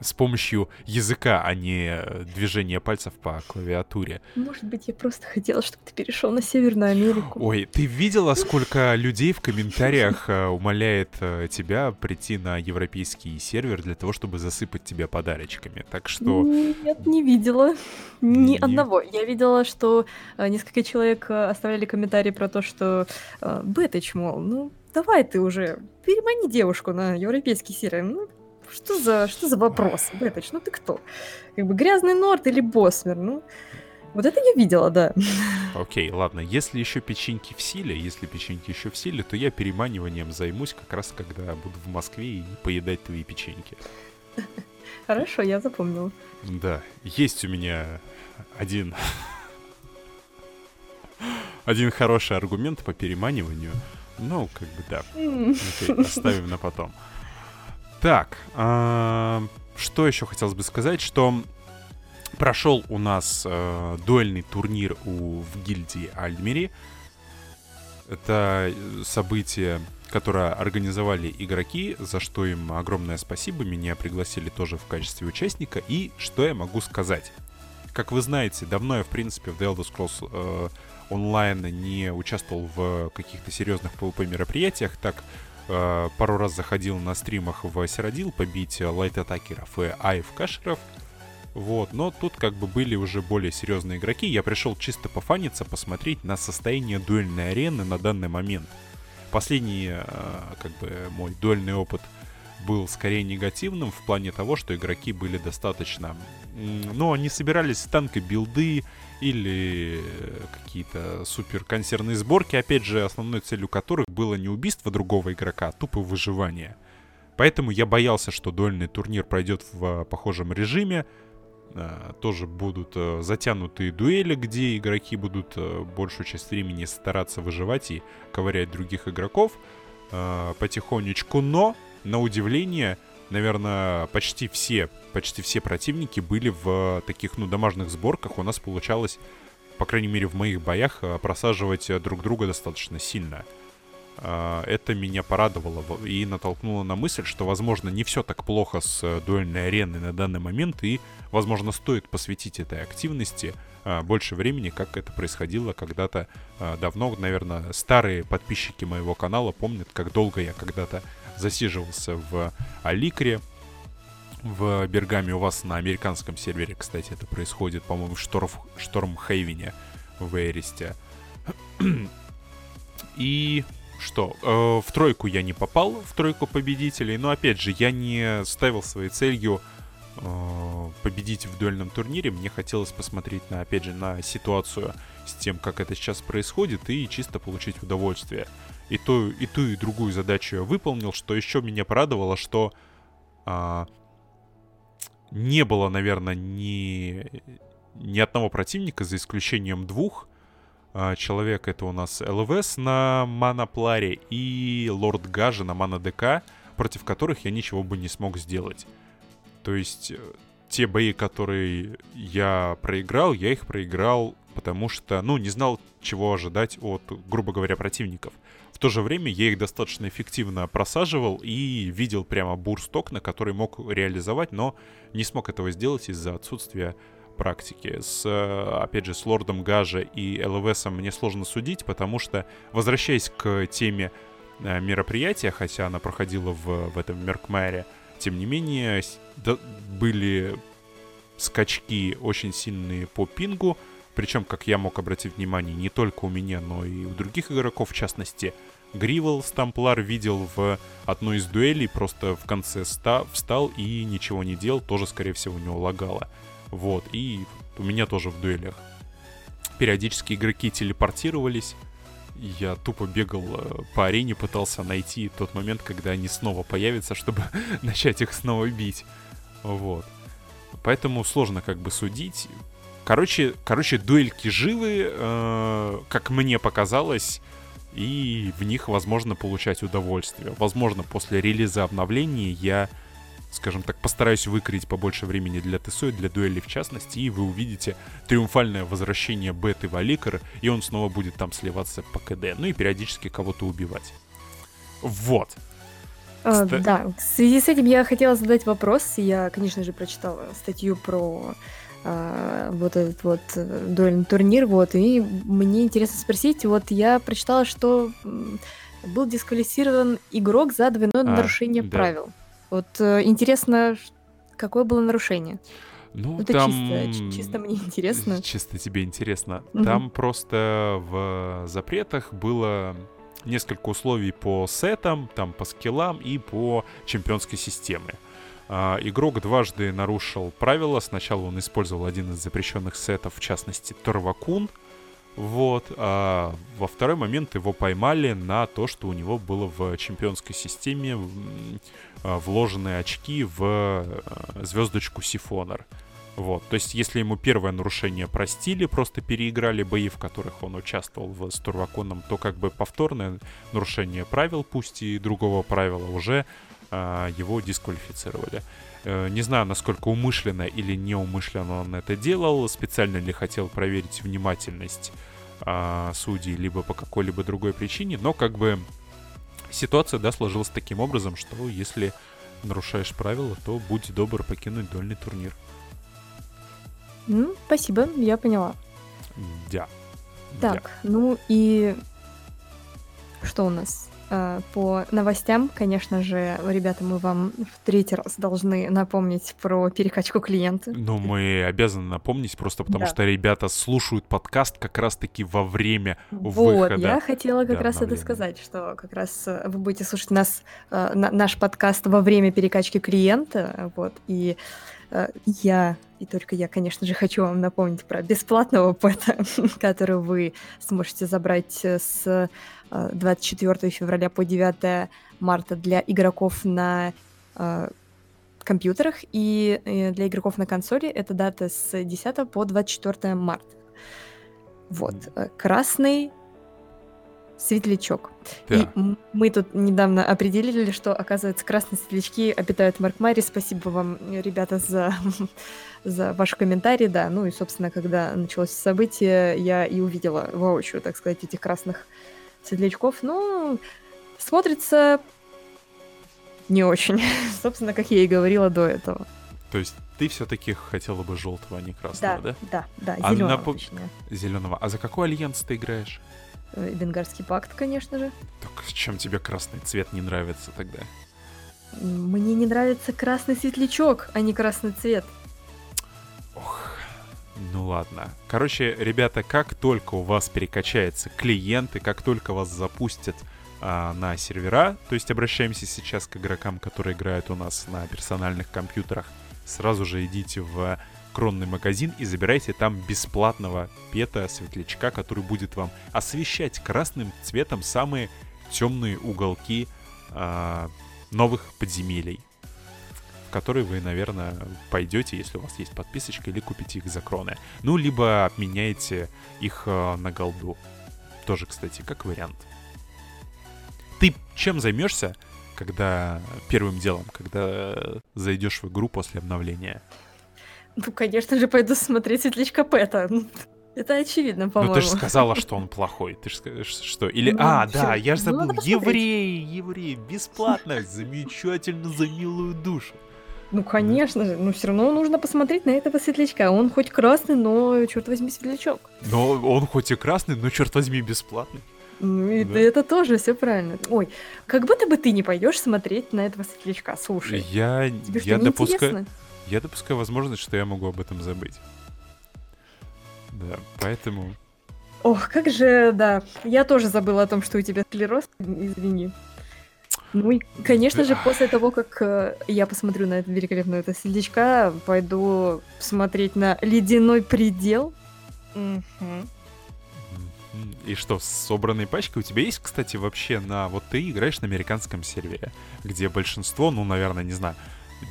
с помощью языка, а не э, движения пальцев по клавиатуре. Может быть, я просто хотела, чтобы ты перешел на Северную Америку. Ой, ты видела, сколько людей в комментариях э, умоляет э, тебя прийти на европейский сервер для того, чтобы засыпать тебя подарочками? Так что... Нет, не видела. Ни Не- одного. Я видела, что несколько человек оставляли комментарии про то, что Бэтыч, мол, ну давай ты уже перемани девушку на европейский сервер. Ну, что за, что за вопрос, Бэтыч? Ну ты кто? Как бы грязный Норд или Босмер? Ну, вот это я видела, да. Окей, ладно, если еще печеньки в силе, если печеньки еще в силе, то я переманиванием займусь как раз, когда буду в Москве и поедать твои печеньки. Хорошо, я запомнила. Да, есть у меня один... Один хороший аргумент по переманиванию. Ну, как бы да. Окей, оставим на потом. Так, а, что еще хотелось бы сказать, что прошел у нас э, дуэльный турнир у, в гильдии Альмери. Это э, событие, которое организовали игроки, за что им огромное спасибо. Меня пригласили тоже в качестве участника. И что я могу сказать? Как вы знаете, давно я, в принципе, в The Elder Scrolls э, онлайн не участвовал в каких-то серьезных PvP мероприятиях, так э, пару раз заходил на стримах в Сиродил побить лайт-атакеров и айв-кашеров. Вот, но тут как бы были уже более серьезные игроки. Я пришел чисто пофаниться, посмотреть на состояние дуэльной арены на данный момент. Последний, э, как бы, мой дуэльный опыт был скорее негативным в плане того, что игроки были достаточно... м, Ну, они собирались танки билды или э, какие-то супер консервные сборки, опять же, основной целью которых было не убийство другого игрока, а тупо выживание. Поэтому я боялся, что дуэльный турнир пройдет в э, похожем режиме. э, тоже будут э, затянутые дуэли, где игроки будут большую часть времени стараться выживать и ковырять других игроков потихонечку, но, на удивление, наверное, почти все, почти все противники были в таких, ну, домашних сборках. У нас получалось, по крайней мере, в моих боях э, просаживать э, друг друга достаточно сильно. А, это меня порадовало и натолкнуло на мысль, что, возможно, не все так плохо с э, дуэльной ареной на данный момент, и, возможно, стоит посвятить этой активности а, больше времени, как это происходило когда-то а, давно. Наверное, старые подписчики моего канала помнят, как долго я когда-то засиживался в Аликре, в Бергаме. У вас на американском сервере, кстати, это происходит, по-моему, в Шторм, Штормхейвене в Эристе. И что, э, в тройку я не попал, в тройку победителей, но опять же, я не ставил своей целью э, победить в дуэльном турнире. Мне хотелось посмотреть на, опять же, на ситуацию с тем, как это сейчас происходит, и чисто получить удовольствие. И ту, и ту, и другую задачу я выполнил, что еще меня порадовало, что э, не было, наверное, ни, ни одного противника, за исключением двух, а, человек это у нас ЛВС на Манапларе и Лорд Гажи на Мана ДК, против которых я ничего бы не смог сделать. То есть э, те бои, которые я проиграл, я их проиграл, потому что, ну, не знал, чего ожидать от, грубо говоря, противников. В то же время я их достаточно эффективно просаживал и видел прямо бурсток, на который мог реализовать, но не смог этого сделать из-за отсутствия практики. С, э, опять же, с Лордом Гажа и ЛВСом мне сложно судить, потому что, возвращаясь к теме э, мероприятия, хотя она проходила в, в этом Меркмайре, тем не менее, да, были скачки очень сильные по пингу, причем, как я мог обратить внимание, не только у меня, но и у других игроков, в частности, Гривел Стамплар видел в одной из дуэлей, просто в конце ста встал и ничего не делал, тоже, скорее всего, у него лагало. Вот, и у меня тоже в дуэлях. Периодически игроки телепортировались. Я тупо бегал э, по арене, пытался найти тот момент, когда они снова появятся, чтобы начать их снова бить. Вот. Поэтому сложно как бы судить. Короче, короче, дуэльки живы, э, как мне показалось, и в них возможно получать удовольствие. Возможно, после релиза обновлений я скажем так, постараюсь выкроить побольше времени для ТСО и для дуэли в частности, и вы увидите триумфальное возвращение Беты в Аликар, и он снова будет там сливаться по КД, ну и периодически кого-то убивать. Вот. А. Да, в связи с этим я хотела задать вопрос. Я, конечно же, прочитала статью про а, вот этот вот э, дуэльный турнир, вот, и мне интересно спросить, вот я прочитала, что был дисквалифицирован игрок за двойное а, нарушение да. правил. Вот э, интересно, какое было нарушение? Ну, Это там... чисто, чисто мне интересно. Чисто тебе интересно. Угу. Там просто в запретах было несколько условий по сетам, там по скиллам и по чемпионской системе. А, игрок дважды нарушил правила. Сначала он использовал один из запрещенных сетов, в частности, Торвакун. Вот. А во второй момент его поймали на то, что у него было в чемпионской системе а, вложенные очки в а, звездочку Сифонер. Вот. То есть, если ему первое нарушение простили, просто переиграли бои, в которых он участвовал в, с Турваконом, то как бы повторное нарушение правил, пусть и другого правила, уже а, его дисквалифицировали. Э, не знаю, насколько умышленно или неумышленно он это делал, специально ли хотел проверить внимательность а, судей, либо по какой-либо другой причине, но как бы ситуация, да, сложилась таким образом, что если нарушаешь правила, то будь добр покинуть дольный турнир. Ну, спасибо, я поняла. Да. Так, да. ну и что у нас? Э, по новостям, конечно же, ребята, мы вам в третий раз должны напомнить про перекачку клиента. Ну, мы обязаны напомнить, просто потому да. что ребята слушают подкаст как раз-таки во время вот, выхода. Вот, я хотела как раз это сказать, что как раз э, вы будете слушать нас, э, наш подкаст во время перекачки клиента, вот, и я, и только я, конечно же, хочу вам напомнить про бесплатного пэта, который вы сможете забрать с 24 февраля по 9 марта для игроков на компьютерах, и э, для игроков на консоли эта дата с 10 по 24 марта. Вот. Э, красный светлячок. Да. И мы тут недавно определили, что, оказывается, красные светлячки обитают в Маркмаре. Спасибо вам, ребята, за, за ваш комментарий, да. Ну и, собственно, когда началось событие, я и увидела воочию, так сказать, этих красных светлячков. Ну, смотрится не очень. Собственно, как я и говорила до этого. То есть ты все-таки хотела бы желтого, а не красного, да? Да, да, да, зеленого. А нап... Зеленого. А за какой альянс ты играешь? Э, Бенгарский пакт, конечно же. Так чем тебе красный цвет не нравится тогда? Мне не нравится красный светлячок, а не красный цвет. Ох, ну ладно. Короче, ребята, как только у вас перекачается клиенты, как только вас запустят а, на сервера, то есть обращаемся сейчас к игрокам, которые играют у нас на персональных компьютерах, сразу же идите в кронный магазин и забирайте там бесплатного пета, светлячка, который будет вам освещать красным цветом самые темные уголки а, новых подземелий, в которые вы, наверное, пойдете, если у вас есть подписочка, или купите их за кроны. Ну, либо обменяете их а, на голду. Тоже, кстати, как вариант. Ты чем займешься, когда первым делом, когда зайдешь в игру после обновления? Ну, конечно же, пойду смотреть Светлячка Пэта. Это очевидно, по-моему. Ну, ты же сказала, что он плохой. Ты же что? Или... Ну, а, да, я же ну, забыл. Ну, еврей, еврей, бесплатно, замечательно, за милую душу. Ну, конечно же, но все равно нужно посмотреть на этого светлячка. Он хоть красный, но, черт возьми, светлячок. Но он хоть и красный, но, черт возьми, бесплатный. Ну, и да. это тоже все правильно. Ой, как будто бы ты не пойдешь смотреть на этого светлячка. Слушай, я, тебе я допускаю, я допускаю возможность, что я могу об этом забыть. Да, поэтому. Ох, как же, да. Я тоже забыла о том, что у тебя склероз. Извини. Ну и, конечно же, после того, как э, я посмотрю на это великолепное это светлячка, пойду смотреть на ледяной предел. Угу. И что, с собранной пачкой у тебя есть, кстати, вообще на... Вот ты играешь на американском сервере, где большинство, ну, наверное, не знаю,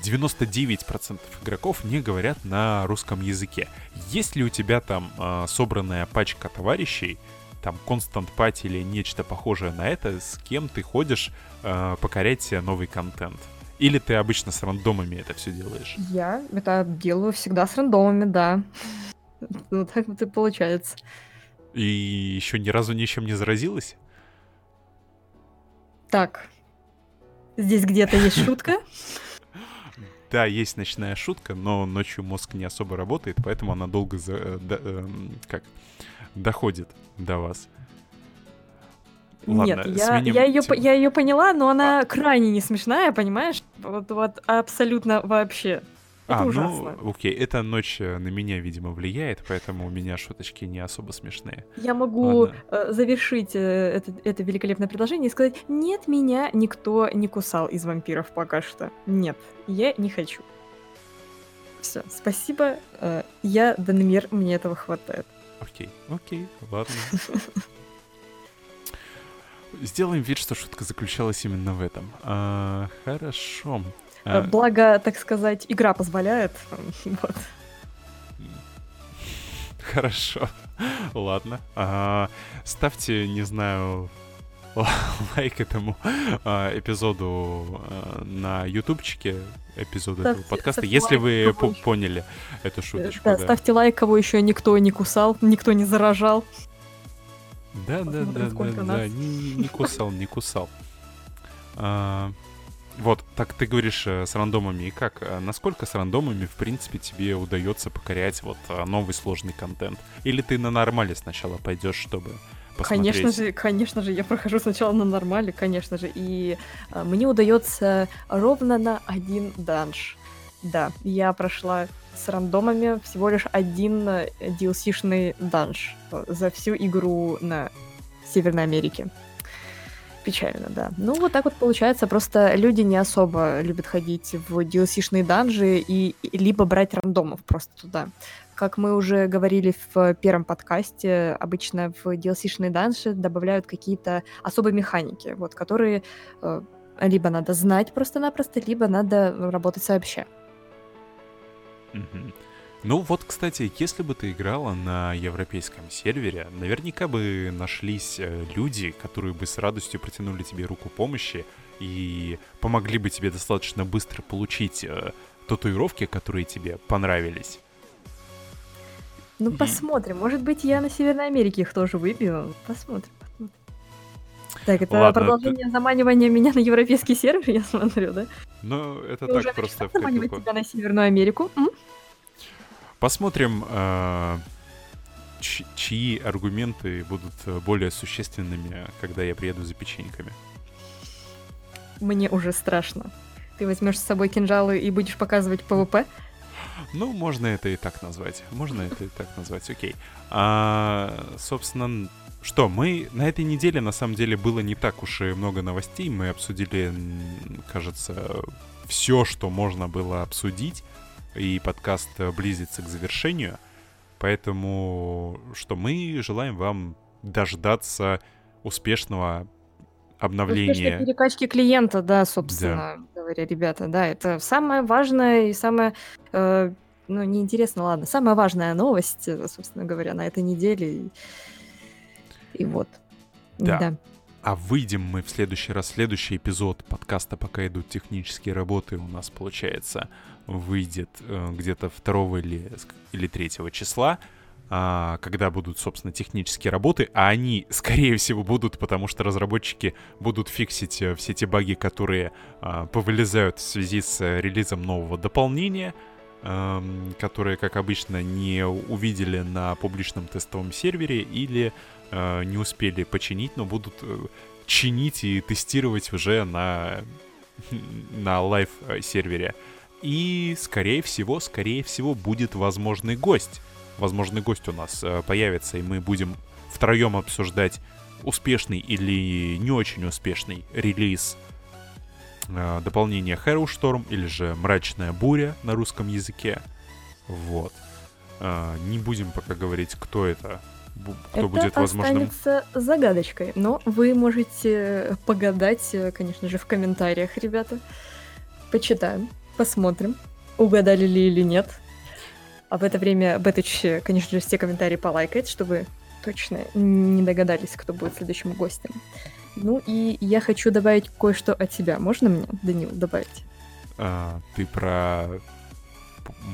99% игроков не говорят на русском языке. Есть ли у тебя там э, собранная пачка товарищей, там Constant Party или нечто похожее на это, с кем ты ходишь э, покорять себе новый контент? Или ты обычно с рандомами это все делаешь? Я это делаю всегда с рандомами, да. Вот так вот и получается. И еще ни разу ничем не заразилась? Так. Здесь где-то есть шутка. Да, есть ночная шутка, но ночью мозг не особо работает, поэтому она долго за, э, до, э, как доходит до вас. Ладно, Нет, я, я, ее, я ее поняла, но она а... крайне не смешная, понимаешь? Вот, вот абсолютно вообще. Это а, ну, ужасно. ну, окей, эта ночь э, на меня, видимо, влияет, поэтому у меня шуточки не особо смешные. Я могу э, завершить э, это, это великолепное предложение и сказать, нет, меня никто не кусал из вампиров пока что. Нет, я не хочу. Все, спасибо. Я Данмир, мне этого хватает. Окей, окей, ладно. Сделаем вид, что шутка заключалась именно в этом. А, хорошо. А... Благо, так сказать, игра позволяет. Вот. Хорошо. Ладно. А, ставьте, не знаю, лайк этому а, эпизоду а, на ютубчике, эпизоду ставьте, этого подкаста, если вы по поняли эту шуточку. Да, да, ставьте лайк, кого еще никто не кусал, никто не заражал. Да, да, да, да, да, не, не кусал, не кусал. А, вот, так ты говоришь э, с рандомами. И как? Э, насколько с рандомами, в принципе, тебе удается покорять вот э, новый сложный контент? Или ты на нормале сначала пойдешь, чтобы посмотреть? Конечно же, конечно же, я прохожу сначала на нормале, конечно же. И мне удается ровно на один данж. Да, я прошла с рандомами всего лишь один DLC-шный данж за всю игру на Северной Америке. Печально, да. Ну, вот так вот получается. Просто люди не особо любят ходить в DLC-шные данжи и, либо брать рандомов просто туда. Как мы уже говорили в первом подкасте, обычно в DLC-шные данжи добавляют какие-то особые механики, вот, которые э, либо надо знать просто-напросто, либо надо работать сообща. Мгм. Ну вот, кстати, если бы ты играла на европейском сервере, наверняка бы нашлись э, люди, которые бы с радостью протянули тебе руку помощи и помогли бы тебе достаточно быстро получить э, татуировки, которые тебе понравились. Ну, посмотрим. Может быть, я на Северной Америке их тоже выбью. Посмотрим, посмотрим. Так, это Ладно, продолжение заманивания меня на европейский сервер, я смотрю, да? Но это Ты уже так просто начала в заманивать тебя на Северную Америку? М? Посмотрим, э, чьи аргументы будут э, более существенными, когда я приеду за печеньками. Мне уже страшно. Ты возьмешь с собой кинжалы и будешь показывать PvP? Ну, можно это и так назвать. Можно это и так назвать, окей. А, собственно, что, мы на этой неделе, на самом деле, было не так уж и много новостей. Мы обсудили, кажется, все, что можно было обсудить. И подкаст э, близится к завершению. Поэтому, что мы желаем вам дождаться успешного Успешной обновления. перекачки клиента, да, собственно говоря, ребята, да, это самое важное и самое, э, ну, неинтересно, ладно, самая важная новость, собственно говоря, на этой неделе. И, и вот. Да. А выйдем мы в следующий раз. Следующий эпизод подкаста «Пока идут технические работы» у нас, получается, выйдет э, где-то 2 или, или 3 числа, а, когда будут, собственно, технические работы, а они, скорее всего, будут, потому что разработчики будут фиксить э, все те баги, которые а, повылезают в связи с э, релизом нового дополнения, эм, которые, как обычно, не увидели на публичном тестовом сервере или э, не успели починить, но будут э, чинить и тестировать уже на, на live-сервере. И, скорее всего, скорее всего, будет возможный гость. Возможный гость у нас э, появится, и мы будем втроем обсуждать успешный или не очень успешный релиз э, дополнения Hero Storm или же Мрачная буря на русском языке. Вот. Э, не будем пока говорить, кто это, кто это будет возможным. останется загадочкой, но вы можете погадать, конечно же, в комментариях, ребята. Почитаем, посмотрим, угадали ли или нет. А в это время Бетыч, конечно же, все комментарии полайкает, чтобы точно не догадались, кто будет следующим гостем. Ну и я хочу добавить кое-что от себя. Можно мне, Данил, добавить? А, ты про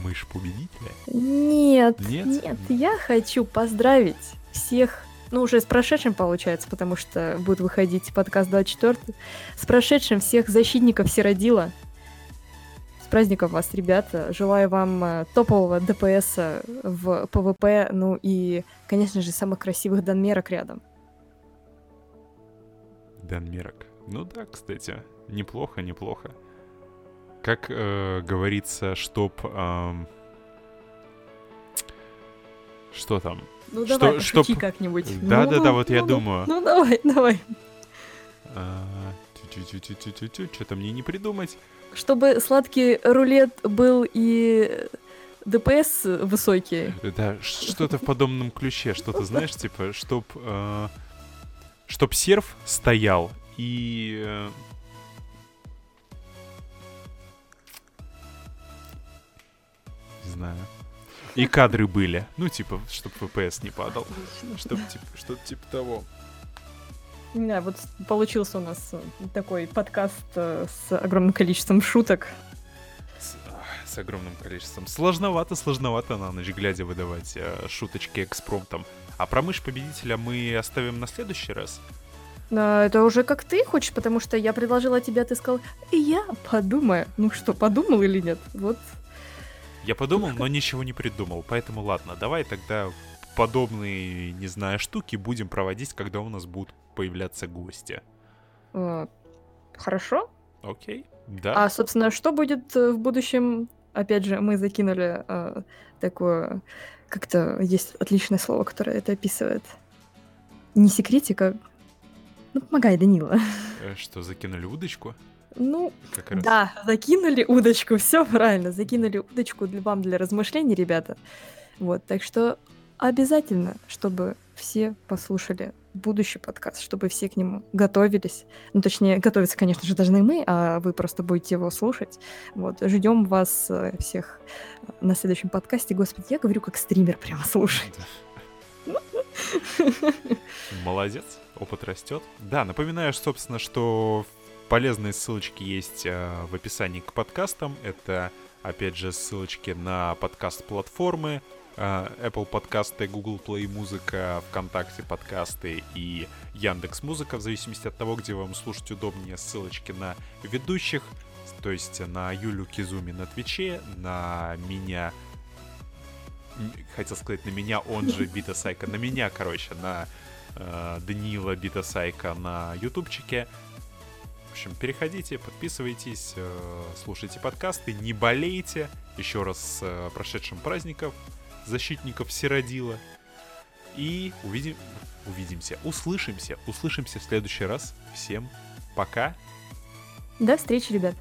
мышь победителя? Нет, Нет? нет, я хочу поздравить всех, ну уже с прошедшим получается, потому что будет выходить подкаст 24 с прошедшим всех защитников Сиродила. С праздником вас, ребята. Желаю вам э, топового DPS в PvP, ну и, конечно же, самых красивых данмерок рядом. Данмерок. Ну да, кстати, неплохо, неплохо. Как э, говорится, чтоб... ам, что там? Ну Что- давай, чтоб- как-нибудь. Да-да-да, Ну, вот я ну, думаю. Ну давай, давай. А, Что-то мне не придумать. Чтобы сладкий рулет был и ДПС высокий. Да, что-то в подобном ключе, что-то, знаешь, типа, чтоб... э, чтоб серф стоял и... знаю. И кадры были. Ну, типа, чтоб ВПС не падал. Чтоб, типа, что-то типа того. Да, вот получился у нас э, такой подкаст э, с огромным количеством шуток. С, с огромным количеством. Сложновато, сложновато на ночь глядя выдавать э, шуточки экспромтом. А про мышь победителя мы оставим на следующий раз. А, Это уже как ты хочешь, потому что я предложила тебе, а ты сказал, «И я подумаю. Ну что, подумал или нет? Вот. Я подумал, но ничего не придумал. Поэтому ладно, давай тогда подобные, не знаю, штуки будем проводить, когда у нас будут появляться гости. э, Хорошо. Окей? Да. А, собственно, что будет э, в будущем? Опять же, мы закинули э, такое... Как-то есть отличное слово, которое это описывает. Не секретика. Ну, помогай, Данила. Э, Что, закинули удочку? Ну, Как раз. Да, закинули удочку, все правильно, закинули удочку для вам для размышлений, ребята. Вот, так что обязательно, чтобы все послушали будущий подкаст, чтобы все к нему готовились. Ну, точнее, готовиться, конечно же, должны мы, а вы просто будете его слушать. Вот, ждем вас э, всех на следующем подкасте. Господи, я говорю как стример прямо слушать. Молодец, опыт растет. Да, напоминаю, собственно, что полезные ссылочки есть э, в описании к подкастам. Это, опять же, ссылочки на подкаст-платформы, э, Apple подкасты, Google Play музыка, ВКонтакте подкасты и Яндекс Музыка, в зависимости от того, где вам слушать удобнее, ссылочки на ведущих, то есть на Юлю Кизуми на Твиче, на меня хотел сказать на меня, он же Бита Сайка, на меня, короче, на э, Даниила Бита Сайка на ютубчике. В общем, переходите, подписывайтесь, э, слушайте подкасты, не болейте. Еще раз с э, прошедшим праздником защитников Сиродила. И увидим, увидимся, услышимся, услышимся в следующий раз. Всем пока. До встречи, ребят.